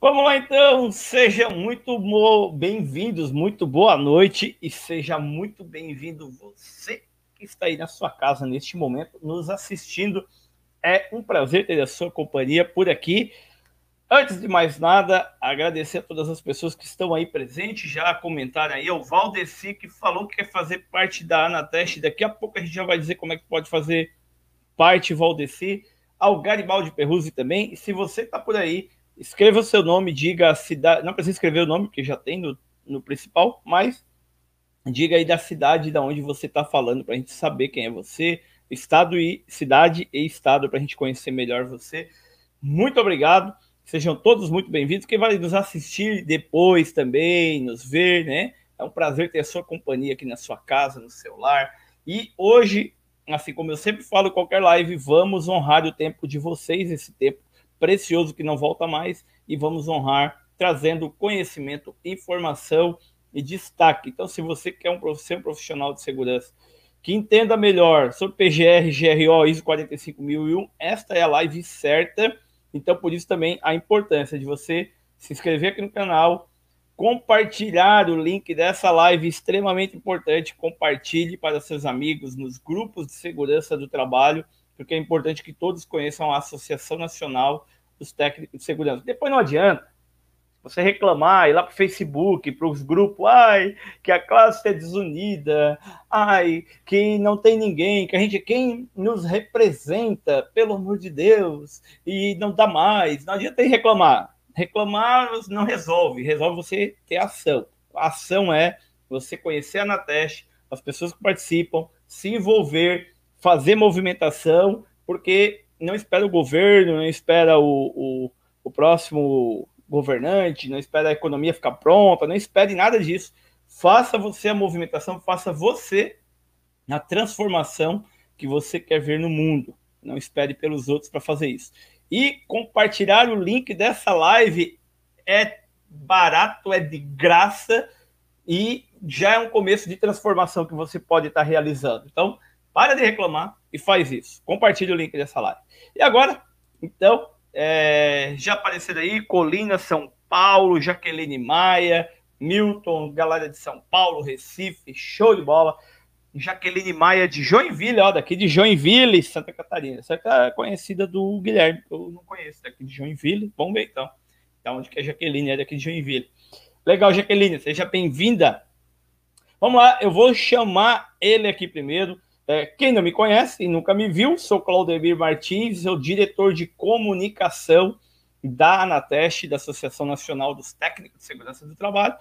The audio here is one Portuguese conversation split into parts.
Vamos lá então, sejam muito bem-vindos, muito boa noite e seja muito bem-vindo você que está aí na sua casa neste momento nos assistindo. É um prazer ter a sua companhia por aqui. Antes de mais nada, agradecer a todas as pessoas que estão aí presentes, já comentaram aí, o Valdeci que falou que quer fazer parte da Anateste, daqui a pouco a gente já vai dizer como é que pode fazer parte, Valdeci, ao Garibaldi Perruzzi também, e se você está por aí, escreva o seu nome, diga a cidade. Não precisa escrever o nome, porque já tem no, no principal, mas diga aí da cidade da onde você está falando, para a gente saber quem é você, estado e cidade e estado, para a gente conhecer melhor você. Muito obrigado. Sejam todos muito bem-vindos. Quem vai nos assistir depois também, nos ver, né? É um prazer ter a sua companhia aqui na sua casa, no seu lar. E hoje, assim como eu sempre falo qualquer live, vamos honrar o tempo de vocês, esse tempo precioso que não volta mais, e vamos honrar trazendo conhecimento, informação e destaque. Então, se você quer um profissional de segurança que entenda melhor sobre PGR, GRO, ISO 45001, esta é a live certa. Então, por isso também a importância de você se inscrever aqui no canal, compartilhar o link dessa live extremamente importante, compartilhe para seus amigos nos grupos de segurança do trabalho porque é importante que todos conheçam a Associação Nacional dos Técnicos de Segurança. Depois não adianta você reclamar, ir lá para o Facebook, para os grupos, ai, que a classe é desunida, ai, que não tem ninguém, que a gente, quem nos representa, pelo amor de Deus, e não dá mais. Não adianta reclamar. Reclamar não resolve, resolve você ter ação. A ação é você conhecer a Anateste, as pessoas que participam, se envolver, fazer movimentação, porque não espera o governo, não espera o, o, o próximo governante, não espera a economia ficar pronta, não espere nada disso. Faça você a movimentação, faça você a transformação que você quer ver no mundo. Não espere pelos outros para fazer isso. E compartilhar o link dessa live é barato, é de graça e já é um começo de transformação que você pode estar realizando. Então, para de reclamar e faz isso. Compartilhe o link dessa live. E agora, então, é, já apareceram aí Colina, São Paulo, Jaqueline Maia, Milton, galera de São Paulo, Recife, show de bola. Jaqueline Maia de Joinville, ó, daqui de Joinville, Santa Catarina. Essa é conhecida do Guilherme, eu não conheço, daqui de Joinville. Vamos ver então. Então, onde que a Jaqueline é daqui de Joinville. Legal, Jaqueline, seja bem-vinda. Vamos lá, eu vou chamar ele aqui primeiro. É, quem não me conhece e nunca me viu, sou Claudemir Martins, sou diretor de comunicação da Anateste, da Associação Nacional dos Técnicos de Segurança do Trabalho.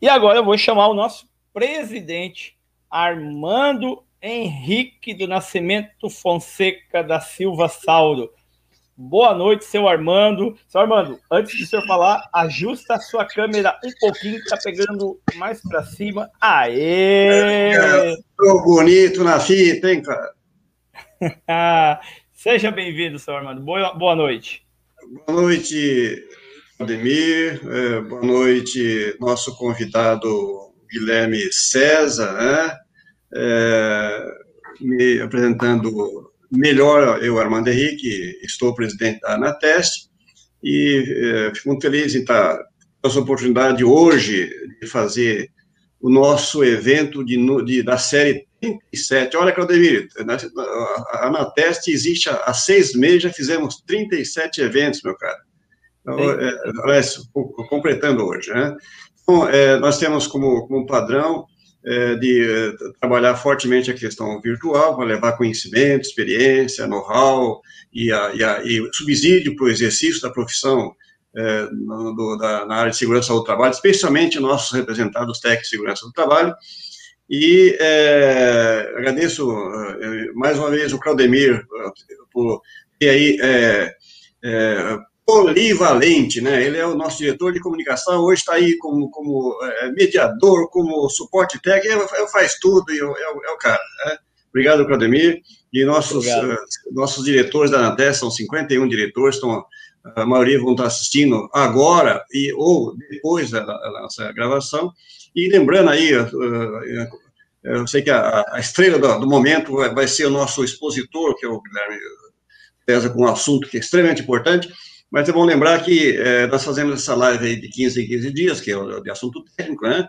E agora eu vou chamar o nosso presidente, Armando Henrique do Nascimento Fonseca da Silva Sauro. Boa noite, seu Armando. Seu Armando, antes de senhor falar, ajusta a sua câmera um pouquinho, que tá pegando mais para cima. Aê! Tô bonito na fita, hein, cara? Seja bem-vindo, seu Armando. Boa, boa noite. Boa noite, Ademir. É, boa noite, nosso convidado Guilherme César, né? É, me apresentando melhor eu, Armando Henrique, estou presidente da Anateste e é, fico muito feliz em estar com essa oportunidade hoje de fazer o nosso evento de, de, da série 37. Olha, Claudemir, a Anateste existe há, há, seis meses, já fizemos 37 eventos, meu cara. Então, é, é, completando hoje, né? Então, é, nós temos como, como padrão é, de é, trabalhar fortemente a questão virtual, para levar conhecimento, experiência, know-how e, e, subsídio para o exercício da profissão é, no, do, da, na área de segurança do trabalho, especialmente nossos representados técnicos de segurança do trabalho. E é, agradeço é, mais uma vez o Claudemir por ter aí polivalente, né? Ele é o nosso diretor de comunicação, hoje está aí como, como é, mediador, como suporte técnico, ele faz tudo e é, é, o cara. Né? Obrigado, Claudemir. E nossos, uh, nossos diretores da Anatel, são 51 diretores, estão, a maioria vão estar assistindo agora e, ou depois da, da nossa gravação. E lembrando aí, uh, eu sei que a, a estrela do, do momento vai, vai, ser o nosso expositor, que é o Guilherme César, com um assunto que é extremamente importante, Mas é bom lembrar que é, nós fazemos essa live de 15 em 15 dias, que é de assunto técnico, né?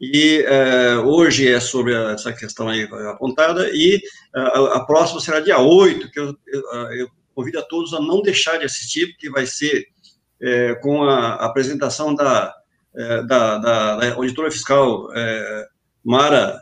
E é, hoje é sobre essa questão aí apontada, e a, a próxima será dia 8, que eu, eu, eu, convido a todos a não deixar de assistir, porque vai ser é, com a apresentação da, é, da, da, da, auditora fiscal Mara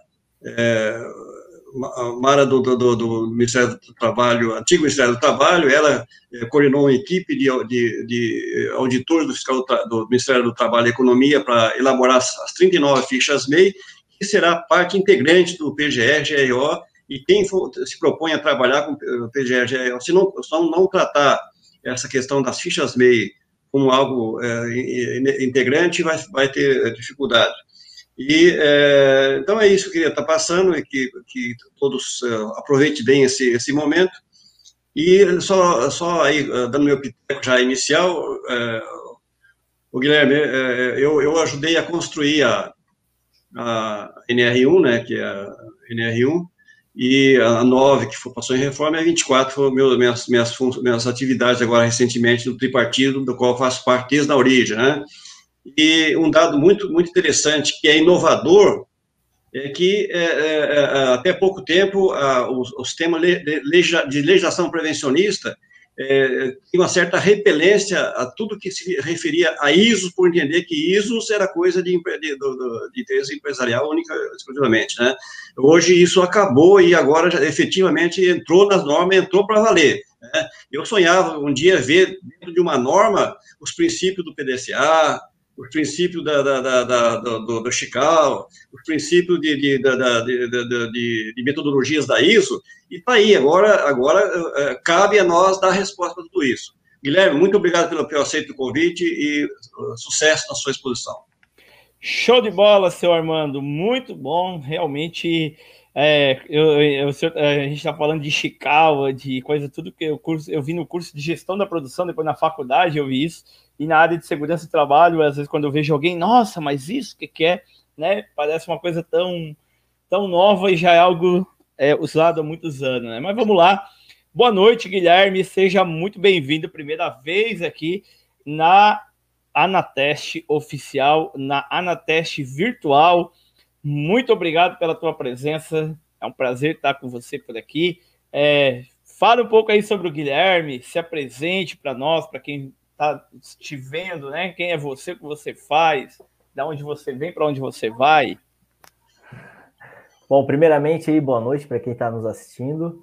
Mara do, do, do, Ministério do Trabalho, antigo Ministério do Trabalho, ela eh, coordenou uma equipe de, de, de auditores do, fiscal do, Ministério do Trabalho e Economia para elaborar as, as 39 fichas MEI, que será parte integrante do PGR, GRO, e quem for, se propõe a trabalhar com o PGR, GRO, se não, não tratar essa questão das fichas MEI como algo é, integrante, vai, vai ter dificuldade. E, é, então é isso que eu queria estar passando e que, que todos uh, aproveitem bem esse, esse momento. E só, só aí, uh, dando meu piteco já inicial, uh, o Guilherme, eu, eu ajudei a construir a, a NR1, né, que é a NR1, e a 9, que foi, passou em reforma, e a 24 foram minhas, minhas, minhas atividades agora recentemente no tripartido, do qual faço parte desde a origem, né? E um dado muito, muito interessante, que é inovador, é que é, é, é até pouco tempo a, o, o, sistema de legislação prevencionista é, tinha uma certa repelência a tudo que se referia a ISO, por entender que ISO era coisa de, de, de, de interesse empresarial única, exclusivamente. Né? Hoje isso acabou e agora já, efetivamente entrou nas normas, entrou para valer. Né? Eu sonhava um dia ver dentro de uma norma os princípios do PDCA, os princípios da, da, da, da do, do Chicago, os princípios de, de, de, de, metodologias da ISO, e está aí, agora, agora é, cabe a nós dar resposta para tudo isso. Guilherme, muito obrigado pelo, pelo aceito do convite e uh, sucesso na sua exposição. Show de bola, seu Armando, muito bom, realmente. É, eu, eu, a gente está falando de Chicago, de coisa, tudo que eu, curso, eu vi no curso de gestão da produção, depois na faculdade eu vi isso e na área de segurança de trabalho, às vezes quando eu vejo alguém, nossa, mas isso que, que é, né? Parece uma coisa tão, tão nova e já é algo é, usado há muitos anos, né? Mas vamos lá. Boa noite, Guilherme. Seja muito bem-vindo. Primeira vez aqui na Anateste oficial, na Anateste virtual. Muito obrigado pela tua presença. É um prazer estar com você por aqui. É, fala um pouco aí sobre o Guilherme, se apresente para nós, para quem tá te vendo, né? Quem é você, o que você faz, da onde você vem, para onde você vai. Bom, primeiramente aí, boa noite para quem está nos assistindo.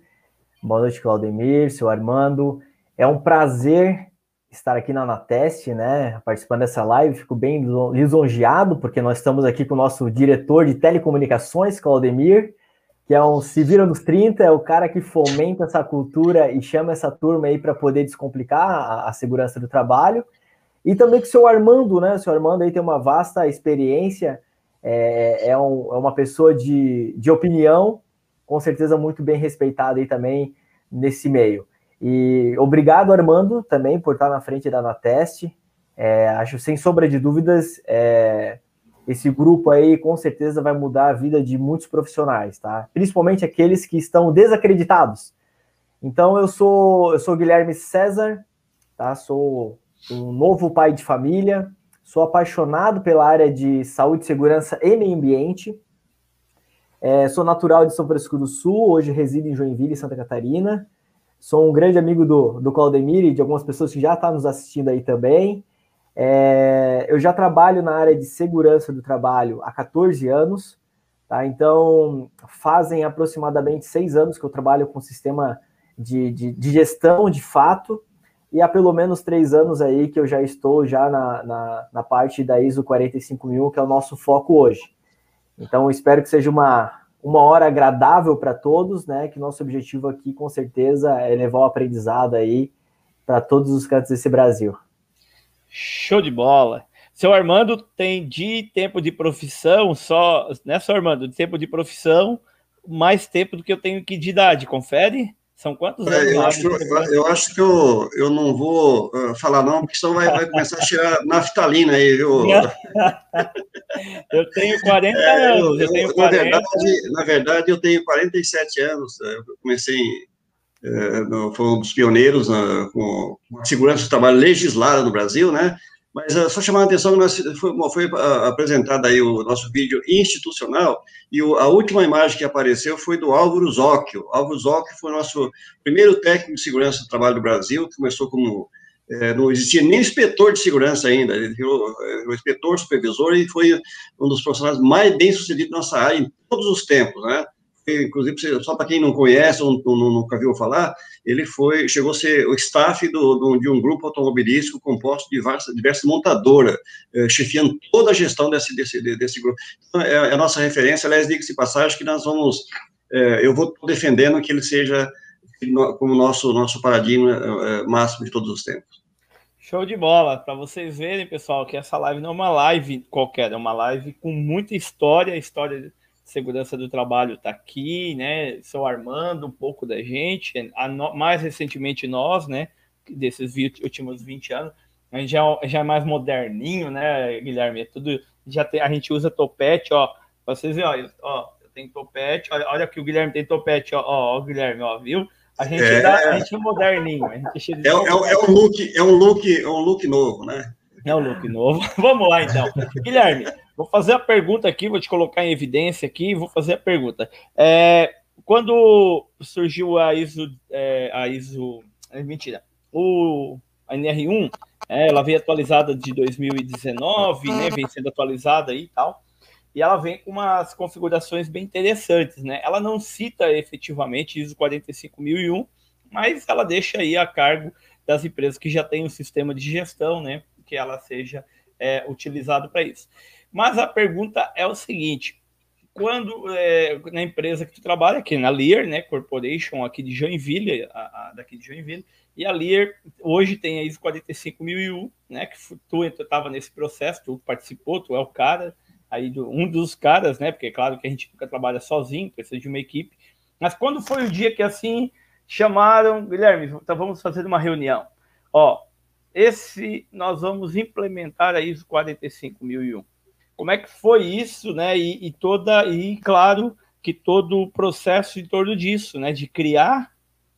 Boa noite, Claudemir, seu Armando. É um prazer estar aqui na Anateste, né? Participando dessa live. Fico bem lisonjeado, porque nós estamos aqui com o nosso diretor de telecomunicações, Claudemir que é um se vira nos 30, é o cara que fomenta essa cultura e chama essa turma aí para poder descomplicar a, a, segurança do trabalho. E também que o seu Armando, né? O seu Armando aí tem uma vasta experiência, é, é, um, é uma pessoa de, de opinião, com certeza muito bem respeitada aí também nesse meio. E obrigado, Armando, também por estar na frente da Nateste. É, acho, sem sombra de dúvidas, é, esse grupo aí com certeza vai mudar a vida de muitos profissionais, tá? Principalmente aqueles que estão desacreditados. Então eu sou eu sou Guilherme César, tá? Sou um novo pai de família, sou apaixonado pela área de saúde, segurança e meio ambiente. É, sou natural de São Francisco do Sul, hoje resido em Joinville, Santa Catarina. Sou um grande amigo do, do Claudemir e de algumas pessoas que já estão tá nos assistindo aí também. É, eu já trabalho na área de segurança do trabalho há 14 anos, tá? Então, fazem aproximadamente seis anos que eu trabalho com sistema de, de, de, gestão de fato, e há pelo menos três anos aí que eu já estou já na, na, na parte da ISO 45000, que é o nosso foco hoje. Então, espero que seja uma, uma hora agradável para todos, né? Que nosso objetivo aqui, com certeza, é levar o aprendizado aí para todos os cantos desse Brasil. Show de bola. Seu Armando tem de tempo de profissão só, né, seu Armando? De tempo de profissão, mais tempo do que eu tenho que de idade, confere? São quantos é, anos? Eu acho, eu acho, que eu, eu não vou uh, falar não, porque senão vai, vai começar a tirar naftalina aí, viu? eu tenho 40 é, anos. Eu, eu tenho 40. Na, verdade, na verdade, eu tenho 47 anos. Eu comecei em foi um dos pioneiros na, com a segurança do trabalho legislada no Brasil, né? Mas uh, só chamar a atenção que nós, foi, foi uh, apresentado aí o nosso vídeo institucional e o, a última imagem que apareceu foi do Álvaro Zóquio. Álvaro Zóquio foi o nosso primeiro técnico de segurança do trabalho do Brasil, que começou como é, não existia nem inspetor de segurança ainda, ele virou é, inspetor supervisor e foi um dos profissionais mais bem sucedidos na nossa área em todos os tempos, né? Inclusive, só para quem não conhece ou nunca viu falar, ele foi, chegou a ser o staff do, do, de um grupo automobilístico composto de várias, diversas montadoras, eh, chefiando toda a gestão desse, desse, desse grupo. Então, é, é a nossa referência, aliás, diga-se passagem que nós vamos, eh, eu vou defendendo que ele seja como nosso, nosso paradigma eh, máximo de todos os tempos. Show de bola! Para vocês verem, pessoal, que essa live não é uma live qualquer, é uma live com muita história, história segurança do trabalho está aqui, né? Seu Armando, um pouco da gente, no, mais recentemente nós, né? Desses 20, últimos 20 anos, a gente já, já é mais moderninho, né, Guilherme? É tudo, já tem, a gente usa topete, ó. Vocês verem, ó, ó, eu tenho topete, olha, olha que o Guilherme tem topete, ó, ó, ó Guilherme, ó, viu? A gente, é, dá, a gente é moderninho, a gente é, é, é, um look, é um look, é um look novo, né? É um look novo. Vamos lá, então. Guilherme, Vou fazer a pergunta aqui, vou te colocar em evidência aqui, vou fazer a pergunta. É, quando surgiu a ISO, é, a ISO, é, mentira, o a NR1, é, ela veio atualizada de 2019, né, vem sendo atualizada aí e tal, e ela vem com umas configurações bem interessantes, né? Ela não cita efetivamente ISO 45001, mas ela deixa aí a cargo das empresas que já têm um sistema de gestão, né, que ela seja é, utilizado para isso. Mas a pergunta é o seguinte: quando é, na empresa que tu trabalha, aqui na Lear, né, Corporation aqui de Joinville, a, a, daqui de Joinville, e a Lear hoje tem a ISO 45001, né, que tu estava nesse processo, tu participou, tu é o cara, aí do, um dos caras, né, porque é claro que a gente nunca trabalha sozinho, precisa de uma equipe, mas quando foi o dia que assim chamaram, Guilherme, então vamos fazer uma reunião, ó, esse nós vamos implementar a ISO 45001 como é que foi isso, né? E, e, toda e claro que todo o processo em torno disso, né? De criar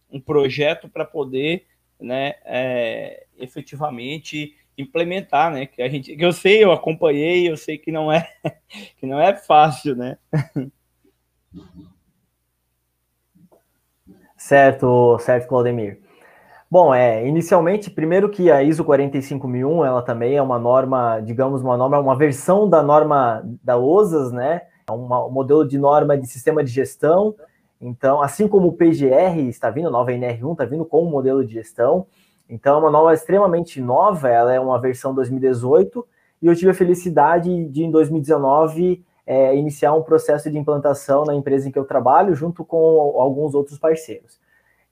um projeto para poder, né? É, efetivamente implementar, né? Que a gente, que eu sei, eu acompanhei, eu sei que não é que não é fácil, né? Certo, certo, Claudemir. Bom, é, inicialmente, primeiro que a ISO 45001, ela também é uma norma, digamos, uma norma, uma versão da norma da OSAS, né? É um modelo de norma de sistema de gestão. Então, assim como o PGR está vindo, a nova NR1 está vindo com um modelo de gestão. Então, é uma norma extremamente nova, ela é uma versão 2018, e eu tive a felicidade de, em 2019, é, iniciar um processo de implantação na empresa em que eu trabalho, junto com alguns outros parceiros.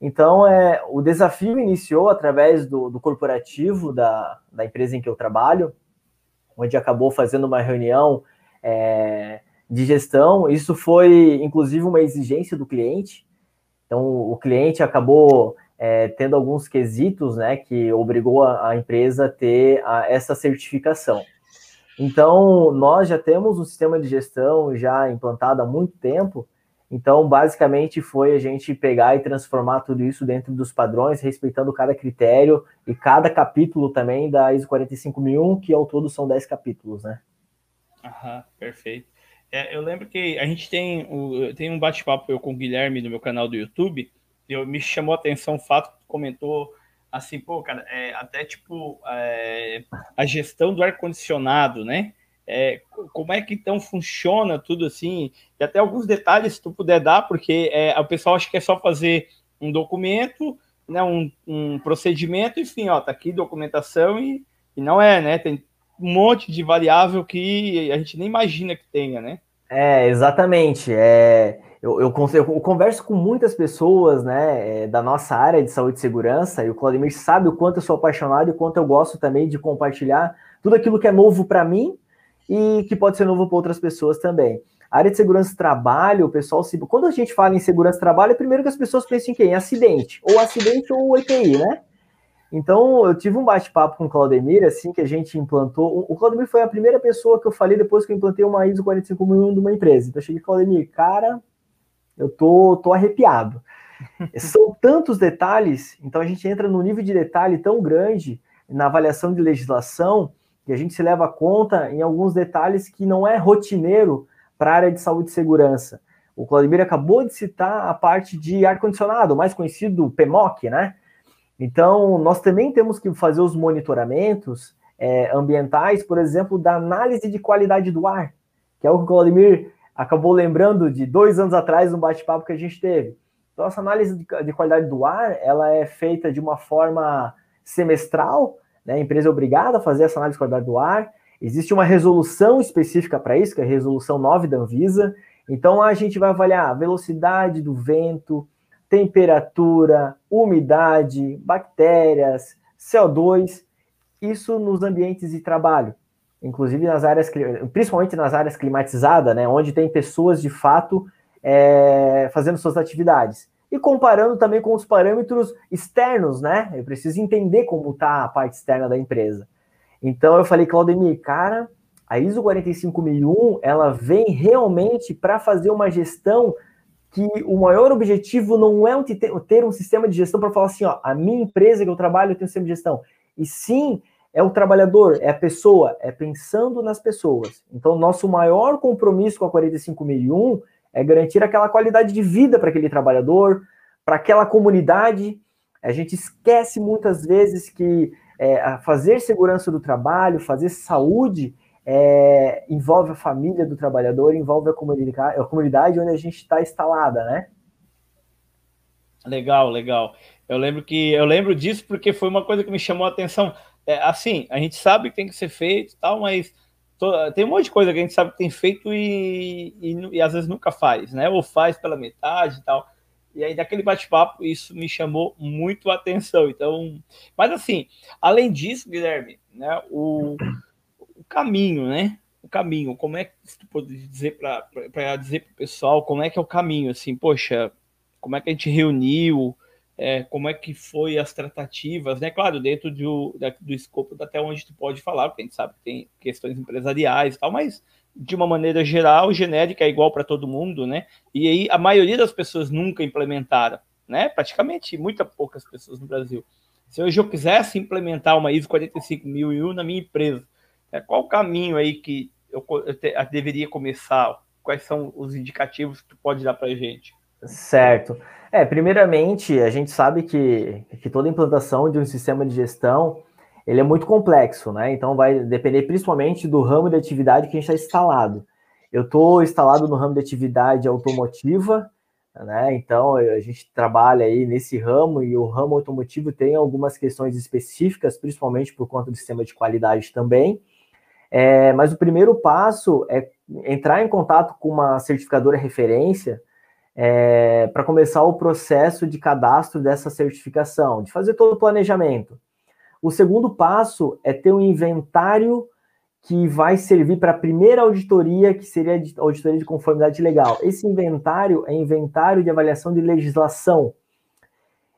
Então, é, o desafio iniciou através do, do corporativo da, da empresa em que eu trabalho, onde acabou fazendo uma reunião é, de gestão. Isso foi, inclusive, uma exigência do cliente. Então, o cliente acabou é, tendo alguns quesitos, né, que obrigou a, a empresa a ter a, essa certificação. Então, nós já temos um sistema de gestão já implantado há muito tempo, então, basicamente, foi a gente pegar e transformar tudo isso dentro dos padrões, respeitando cada critério e cada capítulo também da ISO 45001, que ao todo são 10 capítulos, né? Aham, perfeito. É, eu lembro que a gente tem, o, tem um bate-papo com o Guilherme no meu canal do YouTube, eu, me chamou a atenção o fato que comentou assim, pô, cara, é, até tipo é, a gestão do ar-condicionado, né? É, como é que então funciona tudo assim? E até alguns detalhes, se tu puder dar, porque é, o pessoal acha que é só fazer um documento, né, um, um procedimento, enfim, ó, tá aqui documentação e, e não é, né? Tem um monte de variável que a gente nem imagina que tenha, né? É, exatamente. É, eu, eu, eu, converso com muitas pessoas né, é, da nossa área de saúde e segurança, e o Claudemir sabe o quanto eu sou apaixonado e o quanto eu gosto também de compartilhar tudo aquilo que é novo para mim e que pode ser novo para outras pessoas também. A área de segurança do trabalho, o pessoal se. Quando a gente fala em segurança do trabalho, é primeiro que as pessoas pensam em quem? Em acidente. Ou acidente ou EPI, né? Então, eu tive um bate-papo com o Claudemir, assim, que a gente implantou. O Claudemir foi a primeira pessoa que eu falei depois que eu implantei uma ISO 45001 de uma empresa. Então, eu cheguei, Claudemir, cara, eu tô, tô arrepiado. São tantos detalhes, então a gente entra num nível de detalhe tão grande na avaliação de legislação que a gente se leva conta em alguns detalhes que não é rotineiro para a área de saúde e segurança. O Claudemir acabou de citar a parte de ar-condicionado, mais conhecido PMOC, né? Então, nós também temos que fazer os monitoramentos é, ambientais, por exemplo, da análise de qualidade do ar, que é o que o Claudemir acabou lembrando de dois anos atrás, no bate-papo que a gente teve. Então, essa análise de, de, qualidade do ar, ela é feita de uma forma semestral, né? a empresa é obrigada a fazer essa análise de qualidade do ar, existe uma resolução específica para isso, que é a resolução 9 da Anvisa, então a gente vai avaliar a velocidade do vento, temperatura, umidade, bactérias, CO2, isso nos ambientes de trabalho, inclusive nas áreas, principalmente nas áreas climatizadas, né, onde tem pessoas de fato é, fazendo suas atividades. E comparando também com os parâmetros externos, né? Eu preciso entender como está a parte externa da empresa. Então eu falei, Claudemir, cara, a ISO 45001 ela vem realmente para fazer uma gestão que o maior objetivo não é ter um sistema de gestão para falar assim, ó, a minha empresa que eu trabalho tem um sistema de gestão, e sim é o trabalhador, é a pessoa, é pensando nas pessoas. Então, nosso maior compromisso com a 45001 é garantir aquela qualidade de vida para aquele trabalhador, para aquela comunidade. A gente esquece muitas vezes que é, fazer segurança do trabalho, fazer saúde, é, envolve a família do trabalhador, envolve a comunidade, a comunidade onde a gente está instalada, né? Legal, legal. Eu lembro que eu lembro disso porque foi uma coisa que me chamou a atenção. É, assim, a gente sabe que tem que ser feito, tal, mas tem um monte de coisa que a gente sabe que tem feito e, e, e às vezes nunca faz, né? Ou faz pela metade e tal. E aí, daquele bate-papo, isso me chamou muito a atenção. Então, mas assim, além disso, Guilherme, né, o, o caminho, né? O caminho, como é que tu pode dizer para dizer para o pessoal como é que é o caminho, assim, poxa, como é que a gente reuniu, é, como é que foi as tratativas, né? Claro, dentro do, do escopo até onde tu pode falar, porque a gente sabe que tem questões empresariais e tal, mas de uma maneira geral, genérica, é igual para todo mundo, né? E aí a maioria das pessoas nunca implementaram, né? Praticamente muitas poucas pessoas no Brasil. Se hoje eu quisesse implementar uma ISO 45001 na minha empresa, é, qual o caminho aí que eu, eu, te, eu, deveria começar? Quais são os indicativos que tu pode dar para a gente? Certo. É, primeiramente, a gente sabe que, que toda implantação de um sistema de gestão ele é muito complexo, né? Então vai depender principalmente do ramo de atividade que a gente está instalado. Eu estou instalado no ramo de atividade automotiva, né? Então a gente trabalha aí nesse ramo e o ramo automotivo tem algumas questões específicas, principalmente por conta do sistema de qualidade também. É, mas o primeiro passo é entrar em contato com uma certificadora referência é, para começar o processo de cadastro dessa certificação, de fazer todo o planejamento. O segundo passo é ter um inventário que vai servir para a primeira auditoria, que seria a auditoria de conformidade legal. Esse inventário é inventário de avaliação de legislação.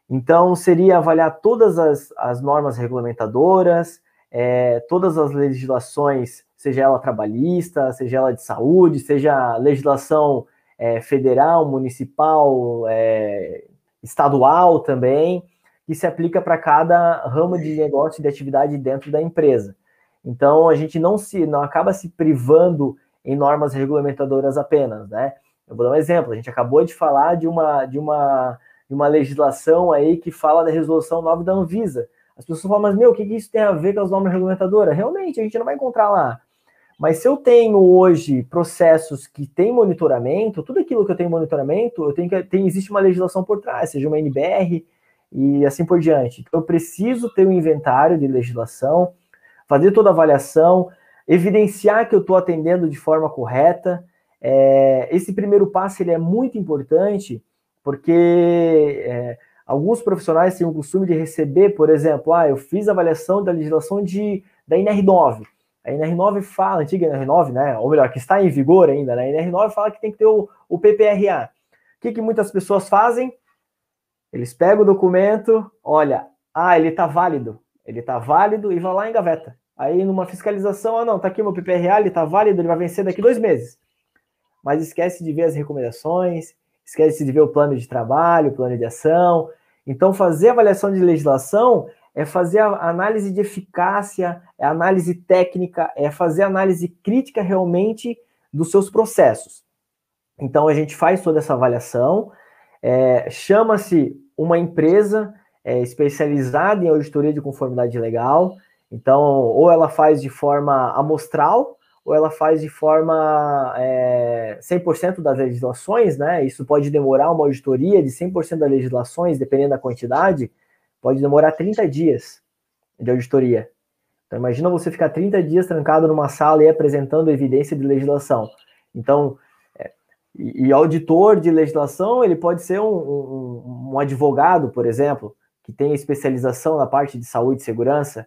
Então, seria avaliar todas as, as normas regulamentadoras, é, todas as legislações, seja ela trabalhista, seja ela de saúde, seja legislação é, federal, municipal, é, estadual também, que se aplica para cada ramo de negócio e de atividade dentro da empresa. Então a gente não se não acaba se privando em normas regulamentadoras apenas, né? Eu vou dar um exemplo. A gente acabou de falar de uma de uma de uma legislação aí que fala da resolução 9 da Anvisa, as pessoas falam, mas meu, o que, que isso tem a ver com as normas regulamentadoras? Realmente, a gente não vai encontrar lá. Mas se eu tenho hoje processos que têm monitoramento, tudo aquilo que eu tenho monitoramento, eu tenho que tem, existe uma legislação por trás, seja uma NBR e assim por diante. Eu preciso ter um inventário de legislação, fazer toda a avaliação, evidenciar que eu estou atendendo de forma correta. É, esse primeiro passo ele é muito importante, porque é, Alguns profissionais têm o costume de receber, por exemplo, ah, eu fiz a avaliação da legislação de, da NR9. A NR9 fala, a antiga NR9, né? Ou melhor, que está em vigor ainda, né? A NR9 fala que tem que ter o, o PPRA. O que, que muitas pessoas fazem? Eles pegam o documento, olha, ah, ele está válido. Ele está válido e vai lá em gaveta. Aí numa fiscalização, ah não, tá aqui meu PPRA, ele está válido, ele vai vencer daqui dois meses. Mas esquece de ver as recomendações, esquece de ver o plano de trabalho, o plano de ação. Então, fazer avaliação de legislação é fazer a análise de eficácia, é análise técnica, é fazer análise crítica realmente dos seus processos. Então, a gente faz toda essa avaliação, é, chama-se uma empresa é, especializada em auditoria de conformidade legal. Então, ou ela faz de forma amostral, ou ela faz de forma é, 100% das legislações, né? Isso pode demorar uma auditoria de 100% das legislações, dependendo da quantidade, pode demorar 30 dias de auditoria. Então, imagina você ficar 30 dias trancado numa sala e apresentando evidência de legislação. Então, é, e, auditor de legislação, ele pode ser um, um, um advogado, por exemplo, que tem especialização na parte de saúde e segurança.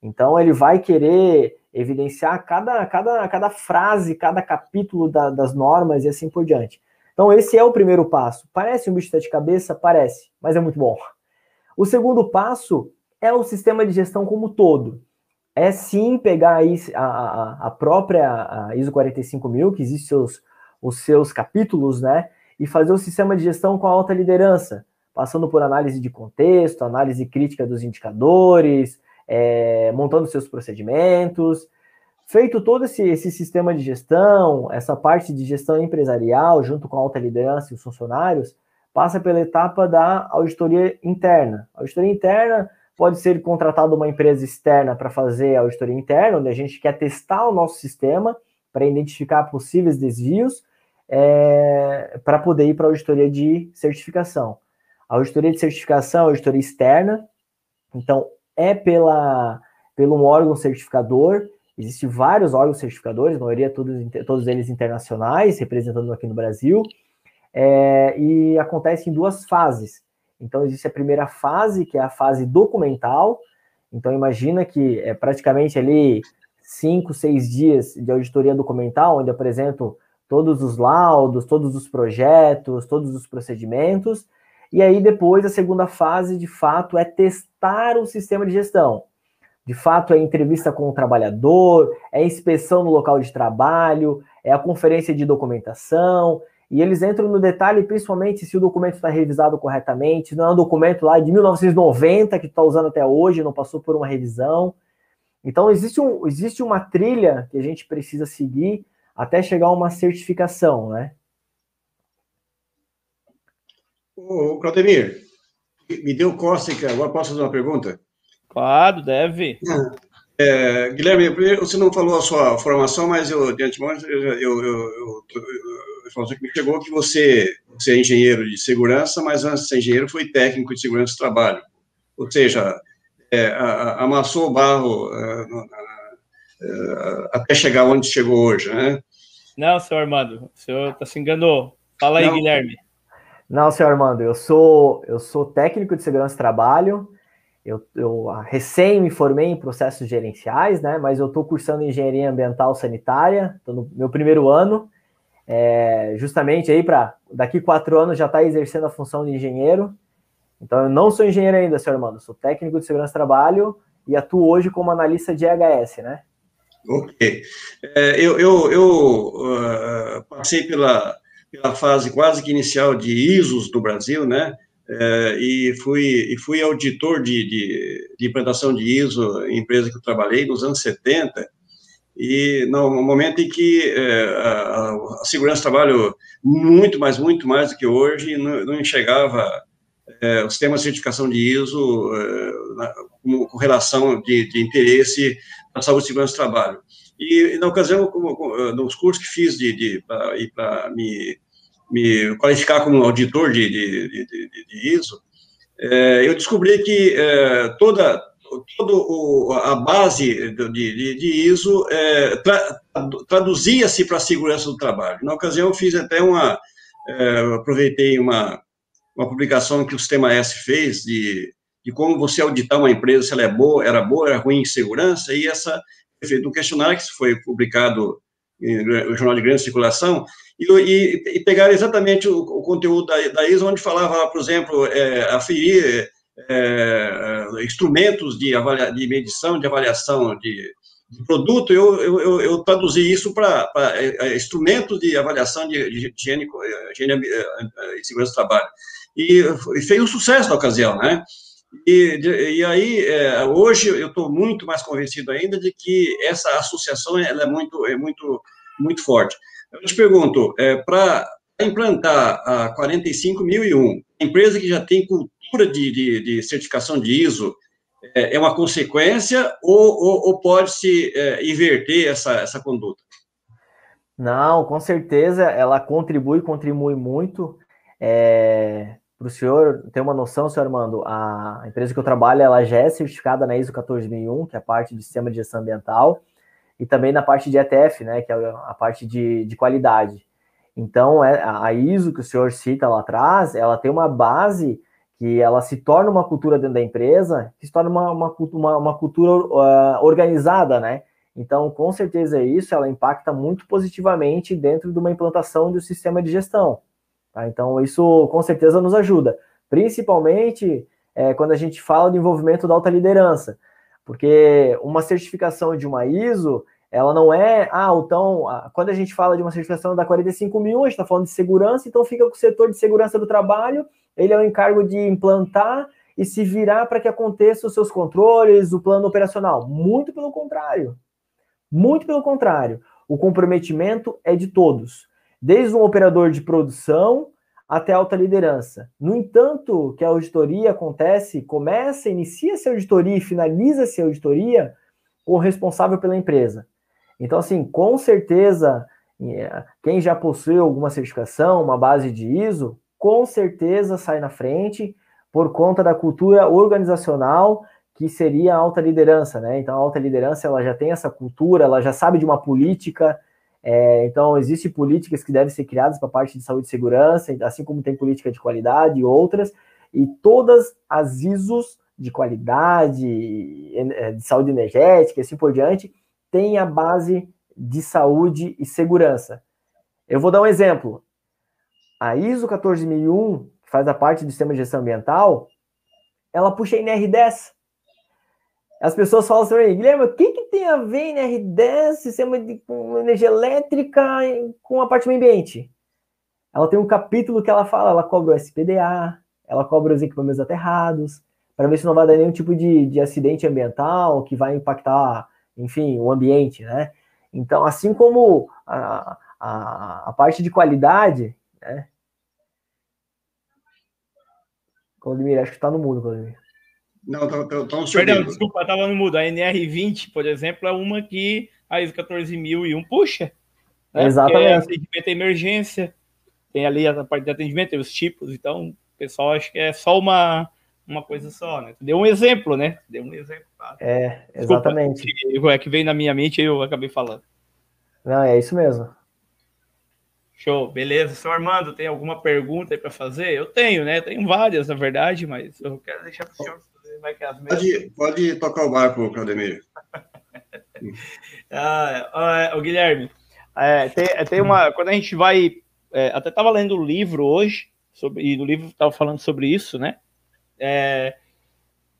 Então, ele vai querer evidenciar cada, cada, cada frase, cada capítulo da, das normas e assim por diante. Então, esse é o primeiro passo. Parece um bicho de cabeça? Parece, mas é muito bom. O segundo passo é o sistema de gestão como todo. É sim pegar aí a, a, própria ISO 45000, que existe seus, os seus capítulos, né? E fazer o sistema de gestão com a alta liderança, passando por análise de contexto, análise crítica dos indicadores, é, montando seus procedimentos. Feito todo esse, esse sistema de gestão, essa parte de gestão empresarial, junto com a alta liderança e os funcionários, passa pela etapa da auditoria interna. A auditoria interna pode ser contratada uma empresa externa para fazer a auditoria interna, onde a gente quer testar o nosso sistema para identificar possíveis desvios, é, para poder ir para a auditoria de certificação. A auditoria de certificação é auditoria externa, então é pela, pelo órgão certificador. Existem vários órgãos certificadores, a maioria todos, todos eles internacionais, representando aqui no Brasil, é, e acontece em duas fases. Então, existe a primeira fase, que é a fase documental. Então, imagina que é praticamente ali cinco, seis dias de auditoria documental, onde apresento todos os laudos, todos os projetos, todos os procedimentos, e aí depois a segunda fase, de fato, é testar o sistema de gestão. De fato, é entrevista com o trabalhador, é inspeção no local de trabalho, é a conferência de documentação, e eles entram no detalhe, principalmente se o documento está revisado corretamente, não é um documento lá de 1990 que está usando até hoje, não passou por uma revisão. Então, existe, um, existe uma trilha que a gente precisa seguir até chegar a uma certificação, né? Ô, Claudemir, me deu cócega, agora posso fazer uma pergunta? Claro, deve. É, Guilherme, você não falou a sua formação, mas eu, de antemão, eu, eu, eu, eu, eu que me chegou que você, você é engenheiro de segurança, mas antes de ser engenheiro foi técnico de segurança do trabalho. Ou seja, é, amassou o barro é, é, até chegar onde chegou hoje, né? Não, senhor Armando, o senhor está se enganou. Fala aí, não, Guilherme. Não, senhor Armando, eu sou, eu sou técnico de segurança do trabalho, eu, eu recém me formei em processos gerenciais, né? Mas eu estou cursando engenharia ambiental sanitária, estou no meu primeiro ano, é, justamente aí para daqui quatro anos já estar tá exercendo a função de engenheiro. Então eu não sou engenheiro ainda, senhor Armando, sou técnico de segurança do trabalho e atuo hoje como analista de EHS, né? Ok. É, eu eu, eu uh, passei pela pela fase quase que inicial de ISOs no Brasil, né? É, e fui e fui auditor de, de, de, implantação de ISO em empresa que eu trabalhei nos anos 70 e no momento em que é, a, a, segurança do trabalho muito mais muito mais do que hoje não, não enxergava é, o sistema de certificação de ISO é, na, com, com, relação de, de interesse na saúde e segurança do trabalho. E, na ocasião, como, como, nos cursos que fiz de, de para me, me qualificar como auditor de, de ISO, é, eu descobri que é, toda, toda a base de, de ISO é, tra, traduzia-se para a segurança do trabalho. Na ocasião, eu fiz até uma, é, aproveitei uma, uma publicação que o Sistema S fez de, de como você auditar uma empresa, se ela é boa, era boa, era ruim em segurança, e essa feito um questionário que foi publicado no Jornal de Grande Circulação, e, e, e pegaram exatamente o, o, conteúdo da, da ISO, onde falava, por exemplo, é, aferir é, instrumentos de, avalia, de medição, de avaliação de, de produto, eu, eu, eu traduzi isso para é, é, instrumentos de avaliação de, de higiene, higiene e segurança do trabalho. E, e fez um sucesso na ocasião, né? E, e aí, é, hoje, eu estou muito mais convencido ainda de que essa associação ela é, muito, é muito, muito forte. Eu te pergunto, é, para implantar a 45001, empresa que já tem cultura de, de, de certificação de ISO, é, é uma consequência ou, ou, ou pode-se é, inverter essa, essa conduta? Não, com certeza ela contribui, contribui muito. É, para o senhor ter uma noção, senhor Armando, a empresa que eu trabalho, ela já é certificada na ISO 14001, que é a parte de sistema de gestão ambiental, e também na parte de ETF, né, que é a parte de, de qualidade. Então, é, a ISO que o senhor cita lá atrás, ela tem uma base que ela se torna uma cultura dentro da empresa, que se torna uma, uma, uma, uma cultura uh, organizada, né? Então, com certeza isso, ela impacta muito positivamente dentro de uma implantação do sistema de gestão. Tá? Então, isso com certeza nos ajuda, principalmente é, quando a gente fala do envolvimento da alta liderança, porque uma certificação de uma ISO, ela não é, ah, então, quando a gente fala de uma certificação da 45 mil, a gente está falando de segurança, então fica com o setor de segurança do trabalho, ele é o encargo de implantar e se virar para que aconteça os seus controles, o plano operacional. Muito pelo contrário. Muito pelo contrário. O comprometimento é de todos desde um operador de produção até alta liderança. No entanto, que a auditoria acontece, começa, inicia-se a auditoria e finaliza-se a auditoria o responsável pela empresa. Então, assim, com certeza, é, quem já possui alguma certificação, uma base de ISO, com certeza sai na frente por conta da cultura organizacional que seria a alta liderança, né? Então, a alta liderança ela já tem essa cultura, ela já sabe de uma política, é, então, existem políticas que devem ser criadas para a parte de saúde e segurança, assim como tem política de qualidade e outras, e todas as ISOs de qualidade, é, de saúde energética e assim por diante, têm a base de saúde e segurança. Eu vou dar um exemplo. A ISO 14001, que faz a parte do sistema de gestão ambiental, ela puxa a NR10, as pessoas falam assim, Guilherme, o que, que tem a ver NR10, sistema de energia elétrica, com a parte do ambiente? Ela tem um capítulo que ela fala, ela cobra o SPDA, ela cobra os equipamentos aterrados, para ver se não vai dar nenhum tipo de, de acidente ambiental que vai impactar, enfim, o ambiente, né? Então, assim como a, a, a parte de qualidade, né? Claudemir, acho que está no mundo, Claudemir. Não, estão Perdão, desculpa, estava no mudo. A NR20, por exemplo, é uma que a ISO 14001 puxa. Né? Exatamente. Porque atendimento é emergência, tem ali a parte de atendimento, tem os tipos, então o pessoal acha que é só uma, uma coisa só, né? Deu um exemplo, né? Deu um exemplo. Tá? É, exatamente. Desculpa, é que veio na minha mente e eu acabei falando. Não, é isso mesmo. Show, beleza. Senhor Armando, tem alguma pergunta aí para fazer? Eu tenho, né? Tenho várias, na verdade, mas eu quero deixar para o senhor vai que as pode, pode tocar o barco, Claudemir. ah, o Guilherme, é, tem, tem, uma. Quando a gente vai. É, até estava lendo o um livro hoje, sobre, e no livro estava falando sobre isso, né? É,